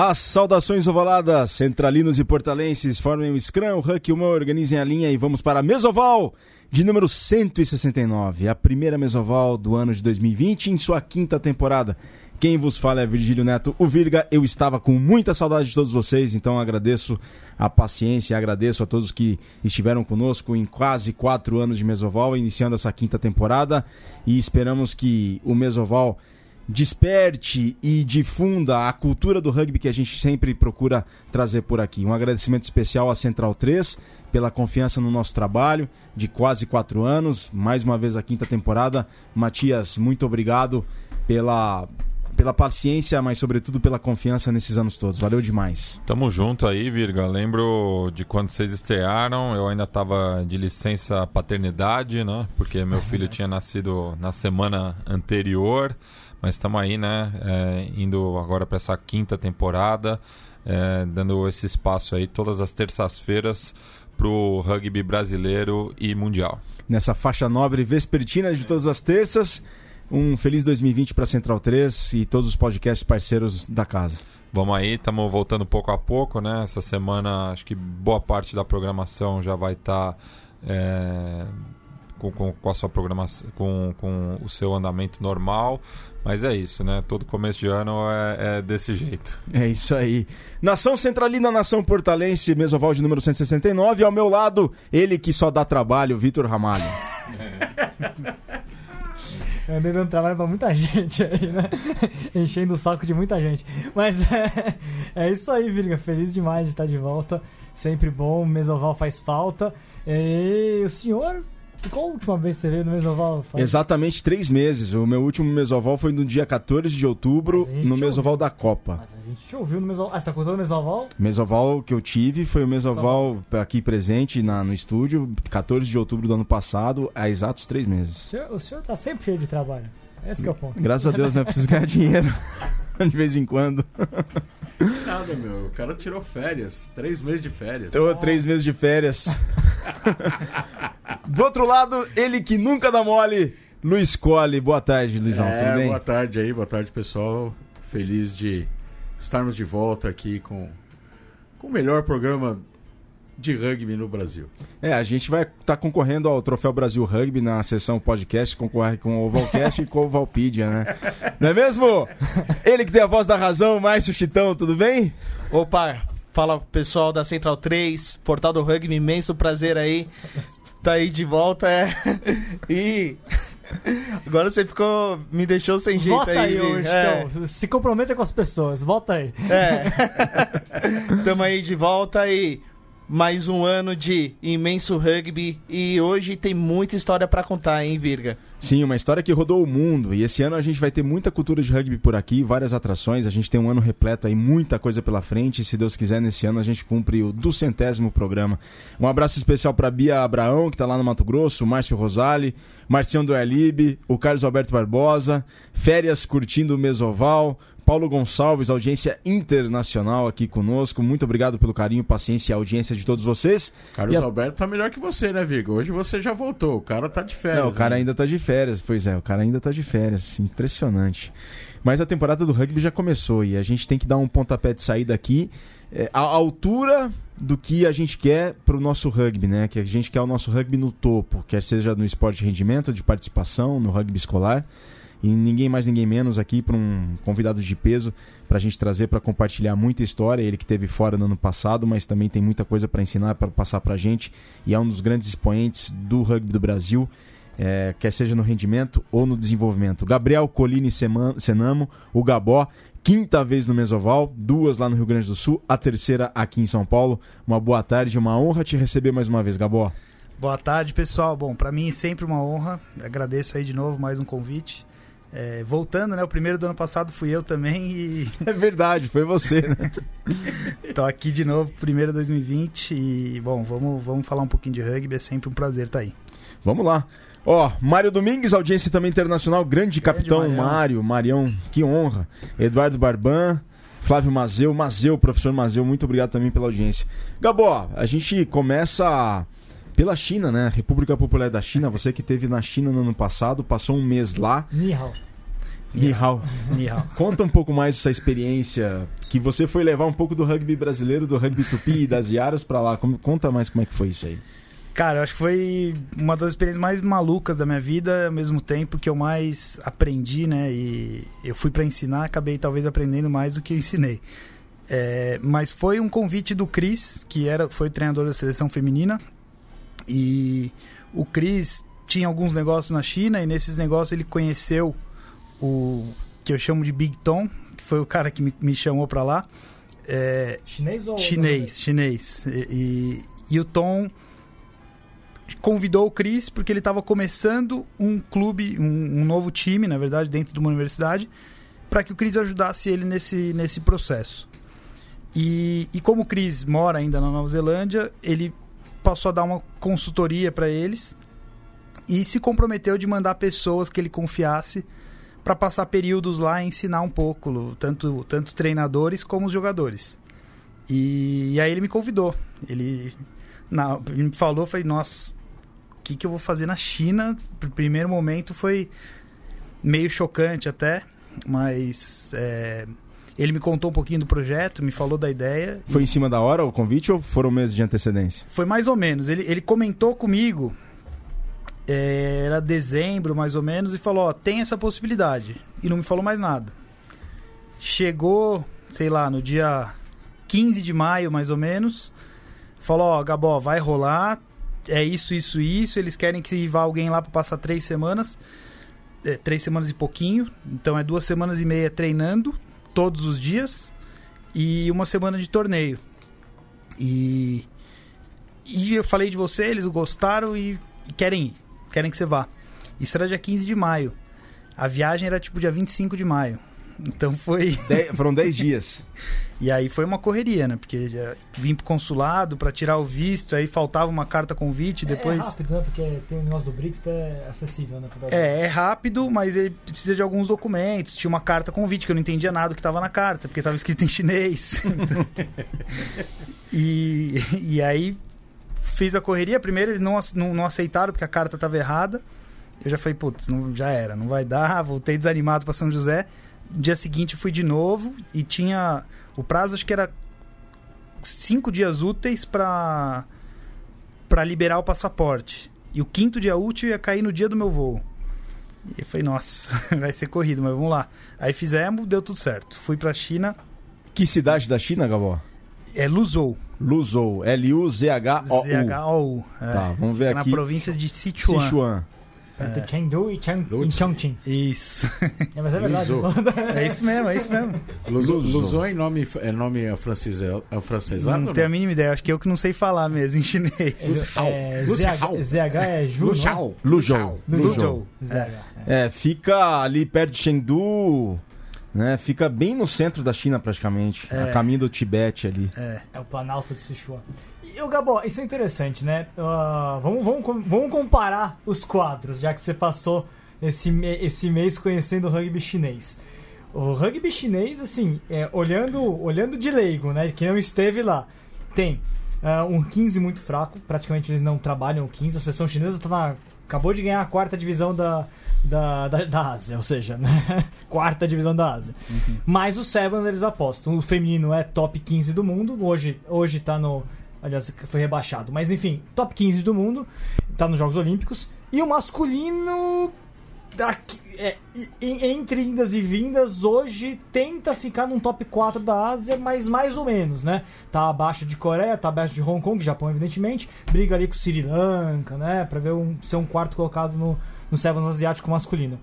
As saudações ovaladas, centralinos e portalenses, formem o Scrum, o Huck e o Mo, organizem a linha e vamos para a Mesoval de número 169, a primeira Mesoval do ano de 2020 em sua quinta temporada. Quem vos fala é Virgílio Neto, o Virga. Eu estava com muita saudade de todos vocês, então agradeço a paciência, agradeço a todos que estiveram conosco em quase quatro anos de Mesoval, iniciando essa quinta temporada e esperamos que o Mesoval desperte e difunda a cultura do rugby que a gente sempre procura trazer por aqui. Um agradecimento especial à Central 3 pela confiança no nosso trabalho de quase quatro anos, mais uma vez a quinta temporada. Matias, muito obrigado pela pela paciência, mas sobretudo pela confiança nesses anos todos. Valeu demais. Tamo junto aí, Virga. Lembro de quando vocês estrearam, eu ainda estava de licença paternidade, né? Porque meu filho tinha nascido na semana anterior. Mas estamos aí, né? É, indo agora para essa quinta temporada, é, dando esse espaço aí todas as terças-feiras para o rugby brasileiro e mundial. Nessa faixa nobre vespertina de todas as terças. Um feliz 2020 para Central 3 e todos os podcasts parceiros da casa. Vamos aí, estamos voltando pouco a pouco, né? Essa semana acho que boa parte da programação já vai estar tá, é, com, com, com, a sua programação, com, com o seu andamento normal. Mas é isso, né? Todo começo de ano é, é, desse jeito. É isso aí. Nação Centralina, Nação Portalense, Mesoval de número 169. E ao meu lado, ele que só dá trabalho, Vitor Ramalho. Andei dando trabalho pra muita gente aí, né? Enchendo o saco de muita gente. Mas é, é isso aí, Virga. Feliz demais de estar de volta. Sempre bom. Mesoval faz falta. E o senhor qual a última vez que você veio no Mesoval? Exatamente três meses. O meu último Mesoval foi no dia 14 de outubro, no Mesoval da Copa. Mas a gente te ouviu no Mesoval. Ah, você tá contando o Mesoval? Mesoval que eu tive foi o Mesoval aqui presente na, no estúdio, 14 de outubro do ano passado, há exatos três meses. O senhor, o senhor tá sempre cheio de trabalho. Esse é o ponto. Graças a Deus, né? Preciso ganhar dinheiro de vez em quando. Nada, meu. O cara tirou férias. Três meses de férias. Eu, três meses de férias. Do outro lado, ele que nunca dá mole, Luiz Cole. Boa tarde, Luizão. É, tudo bem? Boa tarde aí, boa tarde, pessoal. Feliz de estarmos de volta aqui com, com o melhor programa de rugby no Brasil. É, a gente vai estar tá concorrendo ao Troféu Brasil Rugby na sessão podcast, concorre com o Ovalcast e com o Valpedia, né? Não é mesmo? Ele que tem a voz da razão, Márcio Chitão, tudo bem? Opa, fala pessoal da Central 3, Portal do Rugby, imenso prazer aí. Tá aí de volta, é. E Agora você ficou. Me deixou sem jeito Volta aí. aí hoje, é. então. Se comprometa com as pessoas. Volta aí. É. Tamo aí de volta e mais um ano de imenso rugby e hoje tem muita história para contar, hein, Virga? Sim, uma história que rodou o mundo. E esse ano a gente vai ter muita cultura de rugby por aqui, várias atrações. A gente tem um ano repleto aí, muita coisa pela frente. E se Deus quiser, nesse ano a gente cumpre o duzentésimo programa. Um abraço especial para Bia Abraão, que está lá no Mato Grosso, Márcio Rosali, Marcião do Erlib, o Carlos Alberto Barbosa, férias curtindo o Mesoval, Paulo Gonçalves, audiência internacional aqui conosco. Muito obrigado pelo carinho, paciência e audiência de todos vocês. Carlos a... Alberto tá melhor que você, né, Vigo? Hoje você já voltou. O cara tá de férias. Não, o cara né? ainda tá de férias. Pois é, o cara ainda tá de férias. Impressionante. Mas a temporada do rugby já começou e a gente tem que dar um pontapé de saída aqui. É, a altura do que a gente quer para o nosso rugby, né? Que a gente quer o nosso rugby no topo, quer seja no esporte de rendimento, de participação, no rugby escolar. E ninguém mais, ninguém menos aqui para um convidado de peso para a gente trazer para compartilhar muita história. Ele que teve fora no ano passado, mas também tem muita coisa para ensinar, para passar para a gente. E é um dos grandes expoentes do rugby do Brasil. É, quer seja no rendimento ou no desenvolvimento. Gabriel Colini Senamo, o Gabó, quinta vez no Mesoval, duas lá no Rio Grande do Sul, a terceira aqui em São Paulo. Uma boa tarde, uma honra te receber mais uma vez, Gabó. Boa tarde, pessoal. Bom, para mim é sempre uma honra. Agradeço aí de novo mais um convite. É, voltando, né? O primeiro do ano passado fui eu também e. É verdade, foi você, né? Tô aqui de novo, primeiro 2020 e, bom, vamos, vamos falar um pouquinho de rugby, é sempre um prazer estar tá aí. Vamos lá. Ó, Mário Domingues, audiência também internacional, grande, grande capitão Marião. Mário, Marião, que honra. Eduardo Barban, Flávio Mazeu, Mazeu, professor Mazeu, muito obrigado também pela audiência. Gabó, a gente começa pela China, né? República Popular da China, você que teve na China no ano passado, passou um mês lá. Nihao. Nihal. Nihal. Conta um pouco mais dessa experiência que você foi levar um pouco do rugby brasileiro, do rugby tupi e das Yaras pra lá. Como- conta mais como é que foi isso aí. Cara, eu acho que foi uma das experiências mais malucas da minha vida, ao mesmo tempo que eu mais aprendi, né? E eu fui pra ensinar, acabei talvez aprendendo mais do que eu ensinei. É, mas foi um convite do Cris, que era, foi o treinador da seleção feminina. E o Cris tinha alguns negócios na China, e nesses negócios ele conheceu o que eu chamo de Big Tom, que foi o cara que me, me chamou pra lá. É, Chinês ou. Chinês, chinês. E, e, e o Tom convidou o Chris porque ele estava começando um clube, um, um novo time, na verdade, dentro de uma universidade, para que o Chris ajudasse ele nesse, nesse processo. E, e como o Chris mora ainda na Nova Zelândia, ele passou a dar uma consultoria para eles e se comprometeu de mandar pessoas que ele confiasse para passar períodos lá e ensinar um pouco, tanto, tanto treinadores como os jogadores. E, e aí ele me convidou. Ele, na, ele me falou, falei, nossa, o que, que eu vou fazer na China? No primeiro momento foi meio chocante até, mas é, ele me contou um pouquinho do projeto, me falou da ideia. Foi em cima da hora o convite ou foram meses de antecedência? Foi mais ou menos. Ele, ele comentou comigo, é, era dezembro mais ou menos, e falou: Ó, tem essa possibilidade. E não me falou mais nada. Chegou, sei lá, no dia 15 de maio mais ou menos, falou: Ó, Gabó, vai rolar, é isso, isso, isso. Eles querem que vá alguém lá para passar três semanas, é, três semanas e pouquinho. Então é duas semanas e meia treinando todos os dias e uma semana de torneio. E, e eu falei de você, eles gostaram e, querem ir, querem que você vá. Isso era dia 15 de maio. A viagem era tipo dia 25 de maio. Então foi. Dez- foram 10 dias. E aí foi uma correria, né? Porque vim pro consulado para tirar o visto, aí faltava uma carta convite, É, depois. É rápido, né? Porque tem o negócio do BRICS é acessível, né? É, é rápido, mas ele precisa de alguns documentos. Tinha uma carta convite que eu não entendia nada do que estava na carta, porque estava escrito em chinês. e, e aí fiz a correria. Primeiro eles não, não, não aceitaram porque a carta estava errada. Eu já falei, putz, não, já era, não vai dar. Voltei desanimado para São José. No dia seguinte fui de novo e tinha. O prazo acho que era cinco dias úteis para para liberar o passaporte. E o quinto dia útil ia cair no dia do meu voo. E eu falei, nossa, vai ser corrido, mas vamos lá. Aí fizemos, deu tudo certo. Fui pra China, Que cidade da China, Gabó? é Luzhou. Luzhou. L-U-Z-H-O-U. Z-H-O-U. É. Tá, vamos ver na aqui. província de Sichuan. Sichuan. Perto de Chengdu e, Chang, e Chongqing. Isso. É, mas é verdade. Luzhou. É isso mesmo, é isso mesmo. Luso é nome, é nome afrancesado? afrancesado não ou tenho a mínima ideia, acho que eu que não sei falar mesmo em chinês. Luzhou. É, Luzhou. ZH, é Ju, não? Luzhou. Luzhou. ZH. É. É, fica ali perto de Chengdu, né? Fica bem no centro da China praticamente, É. a caminho do Tibete ali. É. É o Planalto de Sichuan. E o Gabó, isso é interessante, né? Ah, vamos, vamos, vamos comparar os quadros, já que você passou esse, esse mês conhecendo o rugby chinês. O rugby chinês, assim, é, olhando, olhando de leigo, né? Que não esteve lá, tem ah, um 15 muito fraco, praticamente eles não trabalham o 15. A seleção chinesa tá na- acabou de ganhar a quarta divisão da, da, da, da Ásia, ou seja, né? quarta divisão da Ásia. Mas o Sevens eles apostam. O feminino é top 15 do mundo. Hoje, hoje tá no. Aliás, foi rebaixado. Mas enfim, top 15 do mundo. Tá nos Jogos Olímpicos. E o masculino. daqui- é, entre indas e vindas, hoje tenta ficar num top 4 da Ásia, mas mais ou menos, né? Tá abaixo de Coreia, tá abaixo de Hong Kong, Japão, evidentemente. Briga ali com Sri Lanka, né? Pra ver um, ser um quarto colocado no, no Sevens asiático masculino.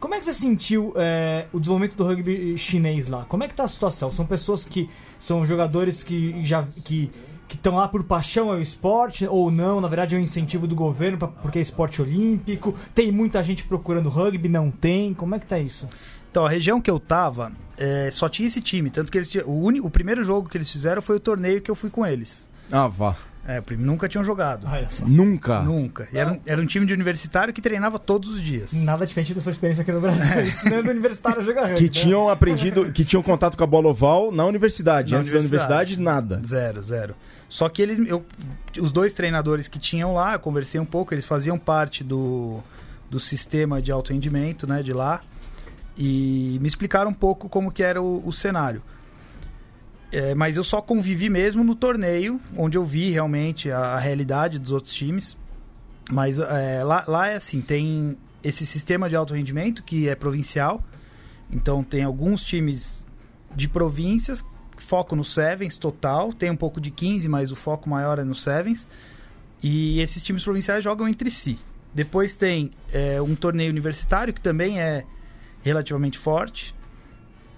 Como é que você sentiu é, o desenvolvimento do rugby chinês lá? Como é que tá a situação? São pessoas que são jogadores que já que que estão lá por paixão ao esporte ou não? Na verdade é um incentivo do governo pra, porque é esporte olímpico. Tem muita gente procurando rugby, não tem. Como é que tá isso? Então, a região que eu tava é, só tinha esse time. Tanto que eles tinham- o, uni- o primeiro jogo que eles fizeram foi o torneio que eu fui com eles. Ah, vá. É, nunca tinham jogado. Olha só. Nunca. Nunca. E era, um, era um time de universitário que treinava todos os dias. Nada diferente da sua experiência aqui no Brasil, ensinando universitário a jogar rugby. Que né? tinham aprendido, que tinham contato com a bola oval na universidade. Na Antes da universidade, nada. Zero, zero. Só que eles, eu, os dois treinadores que tinham lá, eu conversei um pouco, eles faziam parte do, do sistema de alto rendimento, né, de lá. e me explicaram um pouco como que era o, o cenário. É, mas eu só convivi mesmo no torneio, onde eu vi realmente a, a realidade dos outros times. Mas é, lá, lá é assim, tem esse sistema de alto rendimento que é provincial. Então tem alguns times de províncias, foco no Sevens total, tem um pouco de 15, mas o foco maior é no Sevens. E esses times provinciais jogam entre si. Depois tem é, um torneio universitário que também é relativamente forte.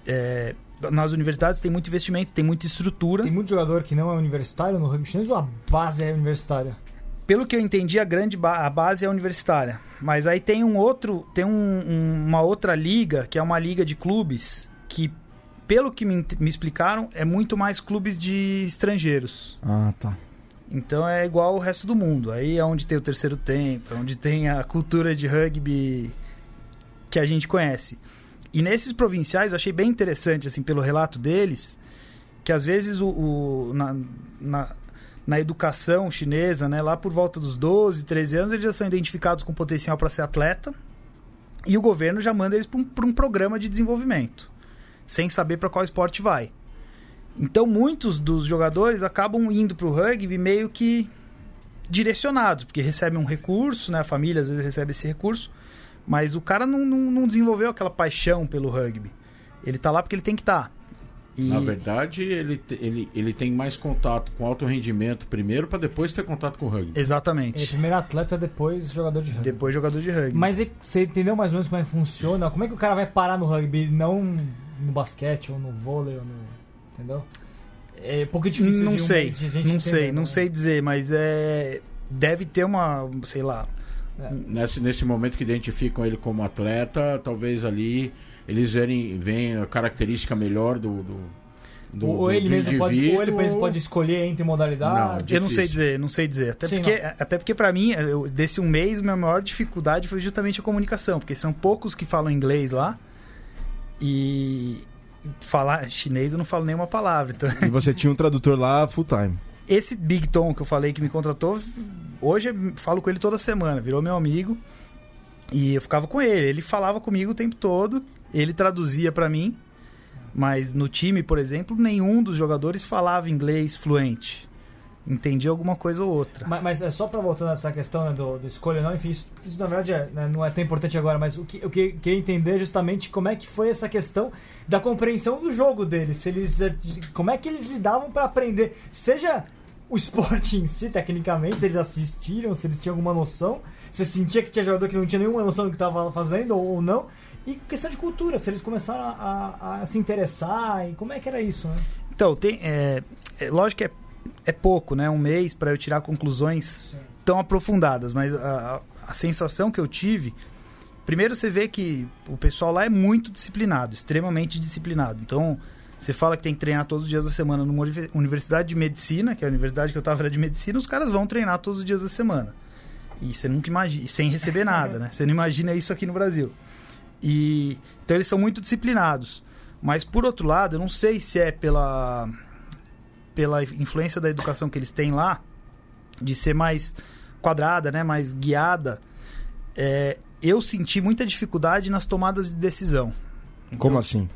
É, nas universidades tem muito investimento, tem muita estrutura. Tem muito jogador que não é universitário no rugby chinês ou a base é universitária? Pelo que eu entendi, a grande ba a base é universitária. Mas aí tem um outro, tem um, um, uma outra liga, que é uma liga de clubes, que, pelo que me, me explicaram, é muito mais clubes de estrangeiros. Ah, tá. Então é igual o resto do mundo. Aí é onde tem o terceiro tempo, é onde tem a cultura de rugby que a gente conhece. E nesses provinciais eu achei bem interessante, assim, pelo relato deles, que às vezes o, o na, na, na, educação chinesa, né, lá por volta dos 12, 13 anos, eles já são identificados com potencial para ser atleta. E o governo já manda eles para um, um programa de desenvolvimento, sem saber para qual esporte vai. Então muitos dos jogadores acabam indo para o rugby meio que direcionados, porque recebem um recurso, né? A família às vezes recebe esse recurso, mas o cara não, não, não desenvolveu aquela paixão pelo rugby. Ele tá lá porque ele tem que estar. Tá. E... Na verdade, ele, ele, ele tem mais contato com alto rendimento primeiro para depois ter contato com o rugby. Exatamente. É, primeiro atleta, depois jogador de rugby. Depois jogador de rugby. Mas você entendeu mais ou menos como é que funciona? Como é que o cara vai parar no rugby, não no basquete ou no vôlei ou no entendeu? É um pouco difícil não um sei, não entender, sei, não né? sei dizer, mas é deve ter uma, sei lá. É. Nesse, nesse momento que identificam ele como atleta, talvez ali eles verem, veem a característica melhor do, do, do ou, do, ele do mesmo pode, ou ele mesmo pode escolher entre modalidades. Não, eu não sei dizer, não sei dizer. Até Sim, porque, não. até porque para mim, eu, desse um mês, minha maior dificuldade foi justamente a comunicação, porque são poucos que falam inglês lá. E, falar chinês eu não falo nenhuma palavra. Então... E você tinha um tradutor lá full time. Esse Big Tom que eu falei que me contratou, hoje eu falo com ele toda semana, virou meu amigo. E eu ficava com ele, ele falava comigo o tempo todo, ele traduzia para mim. Mas no time, por exemplo, nenhum dos jogadores falava inglês fluente entendi alguma coisa ou outra. Mas, mas é só para voltar nessa questão né, do, do escolha não, enfim, isso, isso na verdade é, né, não é tão importante agora, mas o que eu queria entender justamente como é que foi essa questão da compreensão do jogo deles, se eles, é, como é que eles lidavam para aprender, seja o esporte em si, tecnicamente, se eles assistiram, se eles tinham alguma noção, se sentia que tinha jogador que não tinha nenhuma noção do que estava fazendo ou, ou, não, e questão de cultura, se eles começaram a, a, a se interessar, e como é que era isso, né? Então, tem, é, é, lógico que é é pouco, né? Um mês para eu tirar conclusões Sim. tão aprofundadas, mas a, a sensação que eu tive. Primeiro, você vê que o pessoal lá é muito disciplinado, extremamente disciplinado. Então, você fala que tem que treinar todos os dias da semana numa universidade de medicina, que é a universidade que eu estava era de medicina, os caras vão treinar todos os dias da semana. E você nunca imagina, sem receber nada, né? Você não imagina isso aqui no Brasil. E então eles são muito disciplinados. Mas por outro lado, eu não sei se é pela pela influência da educação que eles têm lá, de ser mais quadrada, né, mais guiada, é, eu senti muita dificuldade nas tomadas de decisão. Então, como assim?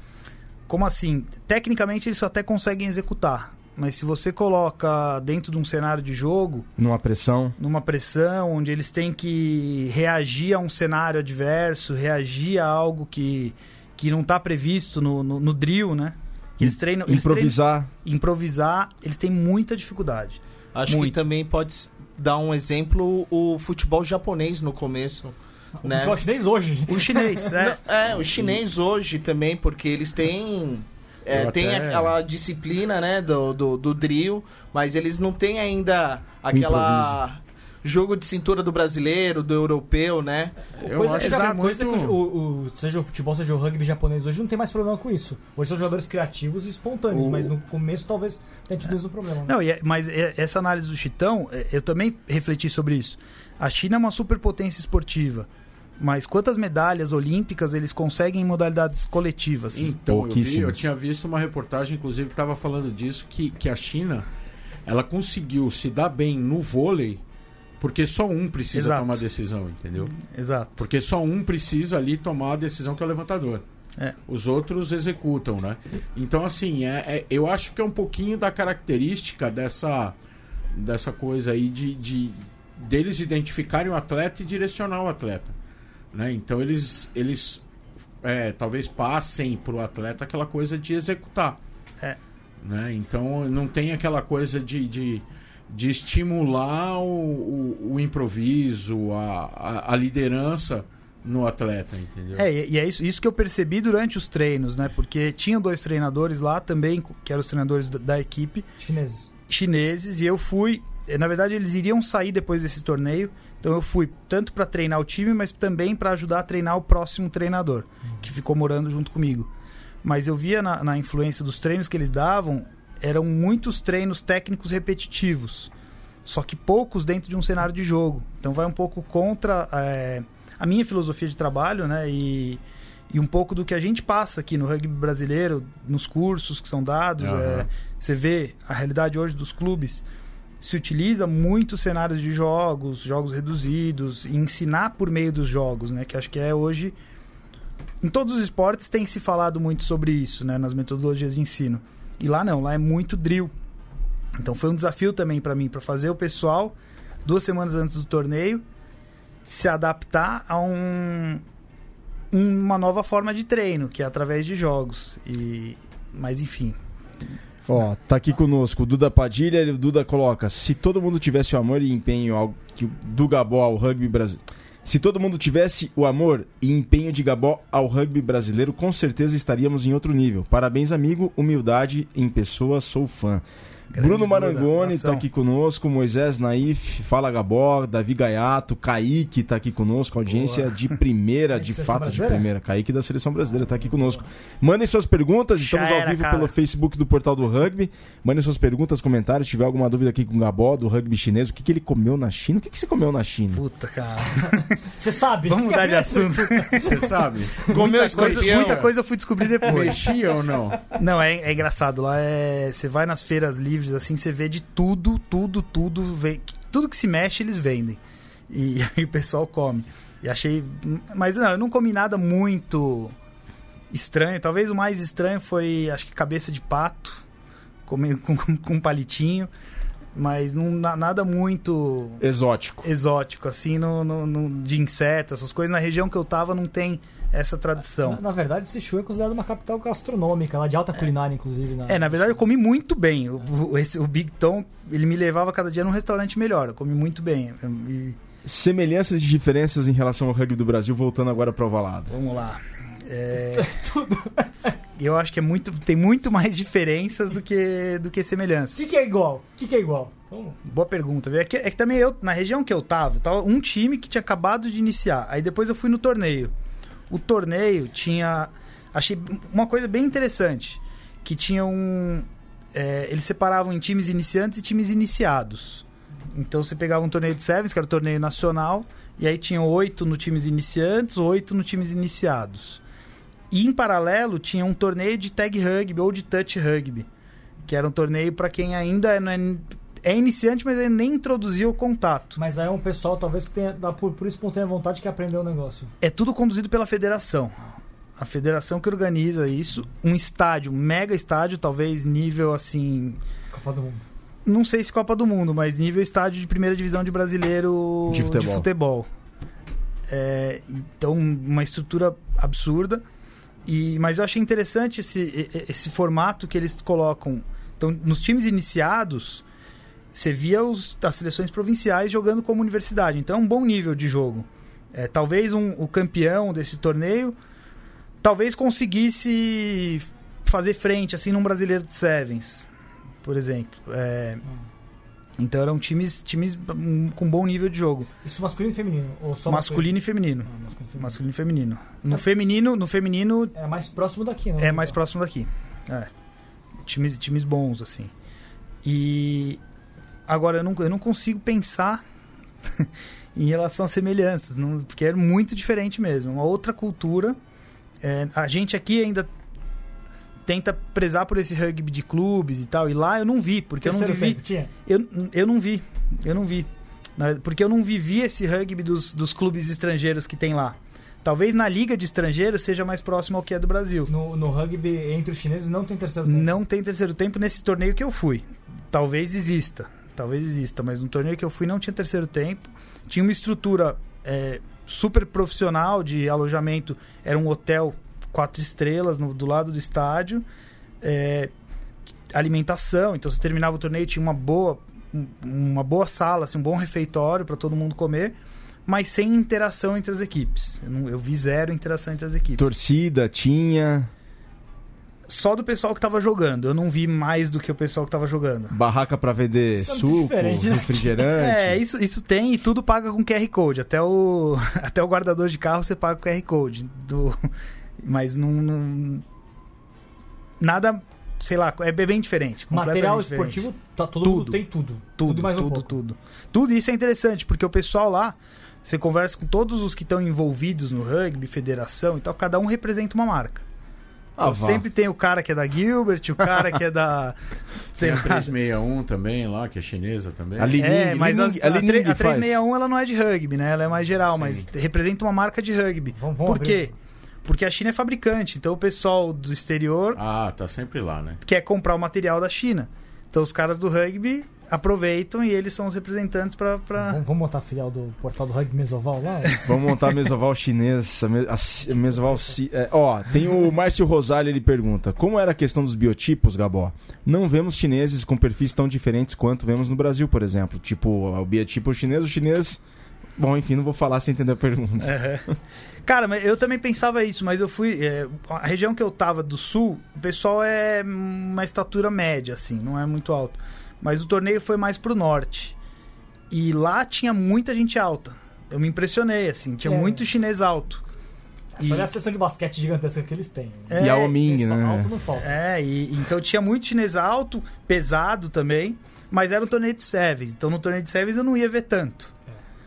Como assim? Tecnicamente eles até conseguem executar, mas se você coloca dentro de um cenário de jogo, numa pressão, numa pressão onde eles têm que reagir a um cenário adverso, reagir a algo que que não está previsto no, no, no drill, né? Eles treinam. Eles improvisar. Treinam, improvisar, eles têm muita dificuldade. Acho que também pode dar um exemplo o futebol japonês no começo. O né? futebol chinês hoje. O chinês, é. é, o chinês hoje também, porque eles têm. É, tem até... aquela disciplina, né, do, do, do drill, mas eles não têm ainda aquela jogo de cintura do brasileiro, do europeu, né? Eu coisa, acho exato, coisa muito... que o, o, seja o futebol, seja o rugby japonês hoje não tem mais problema com isso. Hoje são jogadores criativos e espontâneos, o... mas no começo talvez tenha tido é. um problema. Né? Não, é, mas é, essa análise do Chitão, é, eu também refleti sobre isso. A China é uma superpotência esportiva. Mas quantas medalhas olímpicas eles conseguem em modalidades coletivas? Então, eu, vi, eu tinha visto uma reportagem, inclusive, que estava falando disso, que, que a China ela conseguiu se dar bem no vôlei porque só um precisa Exato. tomar decisão, entendeu? Exato. Porque só um precisa ali tomar a decisão que é o levantador. É. Os outros executam, né? Então, assim, é, é- eu acho que é um pouquinho da característica dessa, dessa coisa aí de, de deles identificarem o atleta e direcionar o atleta. Né? Então, eles, eles é, talvez passem para o atleta aquela coisa de executar. É. Né? Então, não tem aquela coisa de, de, de estimular o, o, o improviso, a, a, a liderança no atleta, entendeu? É, e é isso, isso que eu percebi durante os treinos, né? Porque tinham dois treinadores lá também, que eram os treinadores da, da equipe, Chineses. chineses, e eu fui. eh, Na verdade, eles iriam sair depois desse torneio, então eu fui tanto para treinar o time, mas também para ajudar a treinar o próximo treinador, que ficou morando junto comigo. Mas eu via na, na influência dos treinos que eles davam, eram muitos treinos técnicos repetitivos, só que poucos dentro de um cenário de jogo. Então vai um pouco contra eh, a minha filosofia de trabalho, né? E, e um pouco do que a gente passa aqui no rugby brasileiro, nos cursos que são dados. Aham. é, você vê a realidade hoje dos clubes. Se utiliza muitos cenários de jogos, jogos reduzidos, e ensinar por meio dos jogos, né? Que acho que é hoje. Em todos os esportes tem se falado muito sobre isso, né? Nas metodologias de ensino. E lá não, lá é muito drill. Então foi um desafio também para mim, para fazer o pessoal, duas semanas antes do torneio, se adaptar a um, uma nova forma de treino, que é através de jogos. E, mas enfim, Ó, tá aqui conosco o Duda Padilha, o Duda coloca: se todo mundo tivesse o amor e empenho ao, que, do Gabó ao rugby brasileiro. Se todo mundo tivesse o amor e empenho de Gabó ao rugby brasileiro, com certeza estaríamos em outro nível. Parabéns, amigo. Humildade em pessoa, sou fã. Grande Bruno Marangoni abração. tá aqui conosco, Moisés Naif, Fala Gabó, Davi Gaiato, Kaique tá aqui conosco, audiência Boa. de primeira, de fato de Brasileira? primeira. Kaique da Seleção Brasileira tá aqui conosco. Mandem suas perguntas, estamos Já ao era, vivo cara. pelo Facebook do Portal do Rugby. Mandem suas perguntas, comentários. Se tiver alguma dúvida aqui com o Gabó, do rugby chinês, o que, que ele comeu na China? O que, que você comeu na China? puta, cara. Você sabe? Vamos mudar de assunto. Você sabe? Comeu Muita coisa- Muita coisa eu fui descobrir depois. Mexia ou não? Não, é, é engraçado. Lá é. Você vai nas feiras livres, assim, você vê de tudo, tudo, tudo. Vem, tudo que se mexe, eles vendem. E aí o pessoal come. E achei. Mas não, eu não comi nada muito estranho. Talvez o mais estranho foi, acho que cabeça de pato. Comer com, com, um palitinho. Mas não, na- nada muito Exótico. exótico, assim, no, no- no- de inseto, essas coisas. Na região que eu tava não tem essa tradição. Na, na verdade, Sichuan é considerado uma capital gastronômica, lá de alta culinária, inclusive. Na... É, na verdade eu comi muito bem. O, o- esse- o Big Tom, ele me levava cada dia num restaurante melhor. Eu comi muito bem. E, Semelhanças e diferenças em relação ao rugby do Brasil, voltando agora para o Valado. vamos lá. É, eu acho que é muito, tem muito mais diferenças do que, do que O semelhanças. que, que é igual? O que, que é igual? Vamos. Boa pergunta. É que, é que também eu, na região que eu tava, tava um time que tinha acabado de iniciar. Aí depois eu fui no torneio. O torneio tinha. Achei uma coisa bem interessante. Que tinha um. é, eles separavam em times iniciantes e times iniciados. Então você pegava um torneio de Sevens, que era o torneio nacional, e aí tinham oito no times iniciantes, oito no times iniciados. E em paralelo tinha um torneio de tag rugby ou de touch rugby, que era um torneio para quem ainda não é, é iniciante, mas ainda nem introduziu o contato. Mas aí é um pessoal, talvez, que tenha, dá por, por espontânea vontade que aprendeu o negócio. É tudo conduzido pela federação. A federação que organiza isso, um estádio, um mega estádio, talvez nível assim, Copa do Mundo. não sei se Copa do Mundo, mas nível estádio de primeira divisão de brasileiro De futebol. futebol. É, então, uma estrutura absurda. E, mas eu achei interessante esse, esse formato que eles colocam. Então, nos times iniciados, você via os, as seleções provinciais jogando como universidade. Então, é um bom nível de jogo. É, talvez um, o campeão desse torneio talvez conseguisse fazer frente assim num brasileiro de sevens, por exemplo. É, então eram times, times com bom nível de jogo, Isso masculino e feminino? Ou só masculino e feminino. Ah, masculino e feminino. Masculino e feminino. No feminino, no feminino É mais próximo daqui, né? é mais próximo daqui. É. Times, times bons, assim. E agora eu não, eu não consigo pensar em relação a semelhanças, não- porque é muito diferente mesmo. Uma outra cultura. É, a gente aqui ainda tenta prezar por esse rugby de clubes e tal, e lá eu não vi, porque eu não Terceiro vivi. tempo, tinha? Eu, eu não vi. Eu não vi. Na- Porque eu não vivi esse rugby dos, dos clubes estrangeiros que tem lá. Talvez na liga de estrangeiros seja mais próximo ao que é do Brasil. No, no rugby, entre os chineses, não tem terceiro tempo. Não tem terceiro tempo nesse torneio que eu fui. Talvez exista. Talvez exista, mas no torneio que eu fui não tinha terceiro tempo. Tinha uma estrutura é, super profissional de alojamento. Era um hotel quatro estrelas no- do lado do estádio. É, alimentação. Então você terminava o torneio tinha uma boa, um- uma boa sala, assim, um bom refeitório para todo mundo comer. Mas sem interação entre as equipes. Eu, não- eu vi zero interação entre as equipes Torcida, tinha. Só do pessoal que tava jogando. Eu não vi mais do que o pessoal que tava jogando. Barraca pra vender Isso é suco, né? refrigerante. É, isso, isso tem e tudo paga com QR Code. Até o, até o guardador de carro você paga com QR Code. Do, mas não, não- Nada, sei lá, é bem diferente. Material esportivo, tá, todo Tudo. mundo tem tudo. Tudo, e mais um tudo, pouco. tudo. Tudo isso é interessante, porque o pessoal lá, você conversa com todos os que estão envolvidos no rugby, federação e tal, cada um representa uma marca. Ah, sempre tem o cara que é da Gilbert, o cara que é da. Tem a lá, 361 também lá, que é chinesa também. Ali- É, Lining, mas Lining- a, a a, Lining a faz. 361 ela não é de rugby, né? Ela é mais geral, Sim. mas representa uma marca de rugby. Vamos- vamos Por quê? abrir. Porque a China é fabricante, então o pessoal do exterior Ah, tá sempre lá, né? quer comprar o material da China. Então os caras do rugby aproveitam e eles são os representantes pra. pra... Vamos, vamos montar a filial do portal do rugby Mesoval lá? Vamos montar a mesoval chinês. A, mesoval. é, ó, tem o Márcio Rosário, ele pergunta: Como era a questão dos biotipos, Gabó? Não vemos chineses com perfis tão diferentes quanto vemos no Brasil, por exemplo. Tipo, o biotipo chinês, o chinês. Bom, enfim, não vou falar sem entender a pergunta. Cara, mas eu também pensava isso, mas eu fui. é, a região que eu tava do sul, o pessoal é uma estatura média, assim, não é muito alto. Mas o torneio foi mais pro norte. E lá tinha muita gente alta. Eu me impressionei, assim, tinha É. muito chinês alto. É só olhar a sessão de basquete gigantesca que eles têm. É, Yao Ming, Chinês né? Alto não falta. É, e então tinha muito chinês alto, pesado também, mas era um torneio de sevens. Então no torneio de sevens eu não ia ver tanto.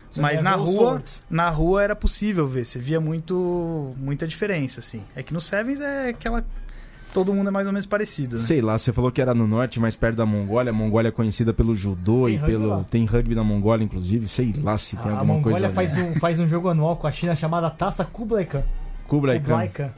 Você mas na rua, forwards. na rua era possível ver, você via muito muita diferença assim. É que no sevens é aquela todo mundo é mais ou menos parecido, né? Sei lá, você falou que era no norte, mais perto da Mongólia. A Mongólia é conhecida pelo judô Tem e pelo. lá. Tem rugby na Mongólia, inclusive. Sei lá se tem A alguma coisa. Mongólia ali. faz um, faz um jogo anual com a China chamada Taça Kublai Khan. Kublai Khan. Kublai Khan.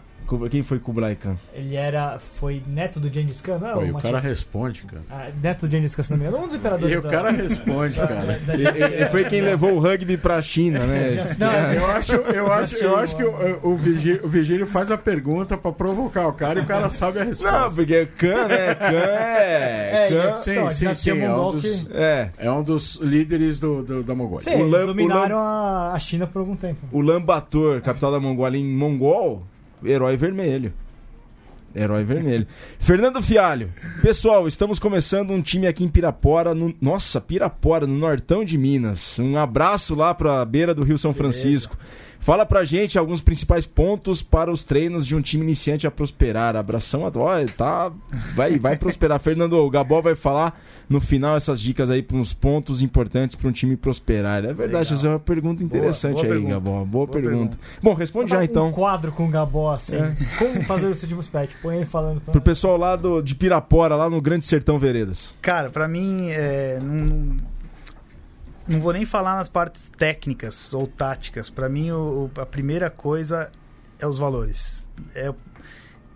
Quem foi Kublai Khan? Ele era. Foi neto do Gengis Khan, não é? Pô, e o cara responde, cara. Ah, neto do Gengis Khan, se não me engano. Um dos imperadores E o da- cara responde, da- cara. da- Ele, ele foi quem levou o rugby pra China, né? Não, Eu acho, eu acho, eu acho que o, o, Virgílio, o Virgílio faz a pergunta pra provocar o cara e o cara sabe a resposta. Não, porque Khan, né? Khan é. É, Khan, Sim, Então, sim, sim. É um, dos, que- é. é um dos líderes do, do- da Mongólia. Sim, O eles Lam- o dominaram a, a China por algum tempo. O Lambator, capital da Mongólia, em mongol, herói vermelho. Herói vermelho. Fernando Fialho. Pessoal, estamos começando um time aqui em Pirapora. No... Nossa, Pirapora, no nortão de Minas. Um abraço lá pra beira do Rio São Francisco. Fala pra gente alguns principais pontos para os treinos de um time iniciante a prosperar. Abração a Olha, tá. Vai, vai prosperar. Fernando, o Gabó vai falar no final essas dicas aí para uns pontos importantes para um time prosperar. É verdade, Legal. essa é uma pergunta interessante boa aí, pergunta. Gabó. Boa, Boa pergunta. pergunta. Bom, responde já Um então. quadro com o Gabó assim. É. Como fazer o últimos pet? Põe ele falando. Pra... Pro pessoal lá do, de Pirapora, lá no Grande Sertão Veredas. Cara, pra mim, é, não, não vou nem falar nas partes técnicas ou táticas. Pra mim, o- a primeira coisa é os valores. É, o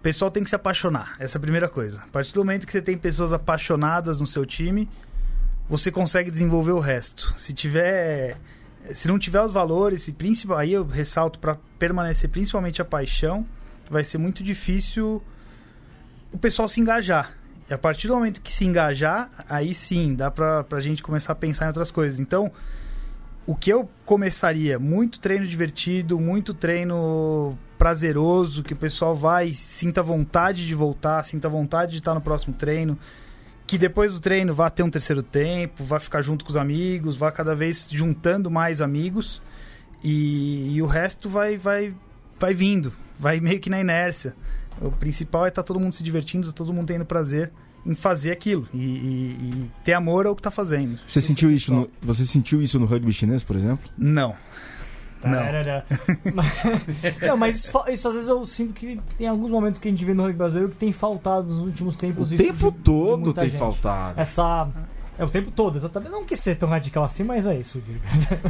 pessoal tem que se apaixonar. Essa é a primeira coisa. A partir do momento que você tem pessoas apaixonadas no seu time, você consegue desenvolver o resto. Se tiver, se não tiver os valores, principal, aí eu ressalto para permanecer principalmente a paixão, vai ser muito difícil o pessoal se engajar. E a partir do momento que se engajar, aí sim, dá pra, pra gente começar a pensar em outras coisas. Então, o que eu começaria? Muito treino divertido, muito treino prazeroso, que o pessoal vai, sinta vontade de voltar, sinta vontade de estar no próximo treino. Que depois do treino vá ter um terceiro tempo, vá ficar junto com os amigos, vá cada vez juntando mais amigos. E, e o resto vai, vai, vai vindo, vai meio que na inércia. O principal é estar todo mundo se divertindo, todo mundo tendo prazer em fazer aquilo e, e- e ter amor ao que tá fazendo. Você Esse sentiu é isso no, você sentiu isso no rugby chinês, por exemplo? Não. Tarará. Mas- não, mas isso, isso às vezes eu sinto que tem alguns momentos que a gente vê no rugby brasileiro que tem faltado nos últimos tempos. O isso tempo de- de todo muita tem gente. faltado. Essa. É o tempo todo, exatamente. Não que ser tão radical assim, mas é isso, Diego.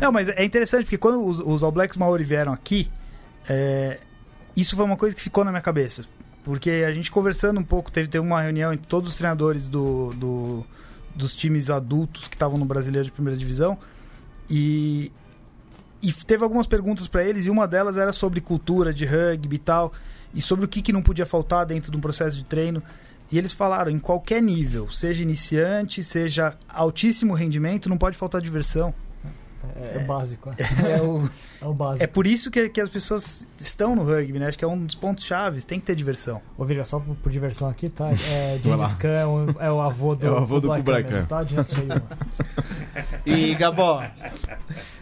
Não, mas é interessante porque quando os, os All Blacks Maori vieram aqui É, isso foi uma coisa que ficou na minha cabeça. Porque a gente conversando um pouco, teve, teve uma reunião entre todos os treinadores do, do- dos times adultos que estavam no Brasileiro de Primeira Divisão. E, e teve algumas perguntas para eles, e uma delas era sobre cultura de rugby e tal, e sobre o que, que não podia faltar dentro de um processo de treino. E eles falaram, em qualquer nível, seja iniciante, seja altíssimo rendimento, não pode faltar diversão. É, é básico. É o, É o básico. é por isso que, que as pessoas estão no rugby, né? Acho que é um dos pontos chaves, tem que ter diversão. Ô, Virga, só por, por diversão aqui, tá? É. Gengis Khan é o, é o avô do, É o avô do Kublai mesmo, Khan. tá? E, Gabó,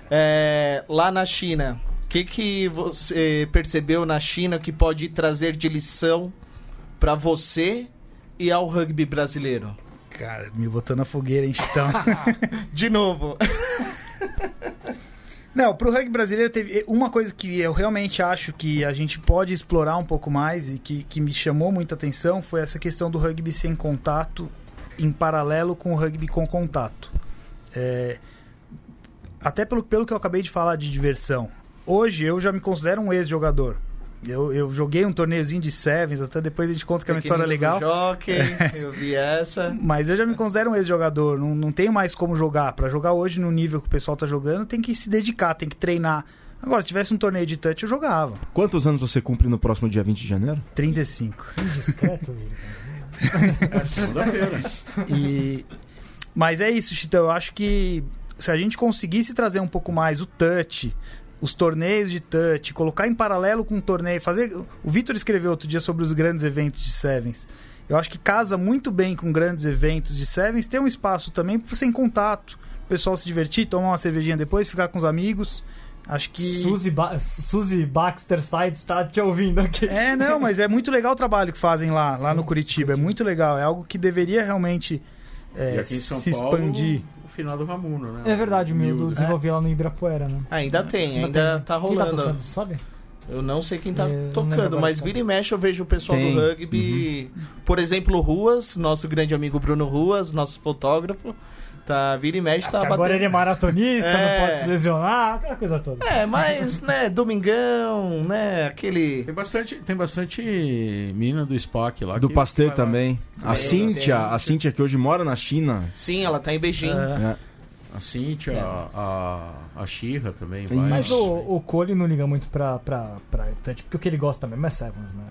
é, lá na China, o que, que você percebeu na China que pode trazer de lição pra você e ao rugby brasileiro? Cara, me botando na fogueira, hein, Chitão? De novo. Não, pro rugby brasileiro teve uma coisa que eu realmente acho que a gente pode explorar um pouco mais e que, que me chamou muita atenção foi essa questão do rugby sem contato em paralelo com o rugby com contato. É, até pelo, pelo que eu acabei de falar de diversão. Hoje eu já me considero um ex-jogador. Eu, eu joguei um torneiozinho de sevens, até depois a gente conta que é uma história legal. Jockey, eu vi essa. Mas eu já me considero um ex-jogador, não, não tenho mais como jogar. Pra jogar hoje no nível que o pessoal tá jogando, tem que se dedicar, tem que treinar. Agora, se tivesse um torneio de touch, eu jogava. Quantos anos você cumpre no próximo dia 20 de janeiro? 35. Que discreto. É segunda-feira. E... Mas é isso, Chitão. Eu acho que se a gente conseguisse trazer um pouco mais o touch, os torneios de touch, colocar em paralelo com o torneio, fazer. O Vitor escreveu outro dia sobre os grandes eventos de Sevens. Eu acho que casa muito bem com grandes eventos de Sevens, ter um espaço também para você em contato, o pessoal se divertir, tomar uma cervejinha depois, ficar com os amigos. Acho que. Suzy, ba Suzy Baxter Sides está te ouvindo aqui. É, não, mas é muito legal o trabalho que fazem lá, lá Sim, no Curitiba. É muito legal. É algo que deveria realmente é, e aqui em São se Paulo, expandir. O final do Ramuno, né? É verdade, o meu Miúdo. desenvolvi lá no Ibirapuera, né? Ainda tem, Ainda ainda tem. tá Quem tá rolando. tocando, sabe? Eu não sei quem tá É, tocando, mas vira e mexe eu vejo o pessoal Tem. do rugby. Por exemplo, o Ruas, nosso grande amigo Bruno Ruas, nosso fotógrafo. Tá, vira e mexe, tá Porque agora ele é maratonista, É. não pode se lesionar, aquela coisa toda. É, mas, né, domingão, né, aquele... Tem bastante, tem bastante menina do SPAC lá. Do Pasteur vai lá. também. A Tem, Cíntia, a Cíntia que hoje mora na China. Sim, ela tá em Beijing. É. É. A Cíntia, a, a Xirra também vai. Mas o, o Cole não liga muito pra, pra, pra touch, porque o que ele gosta mesmo é Sevens, né?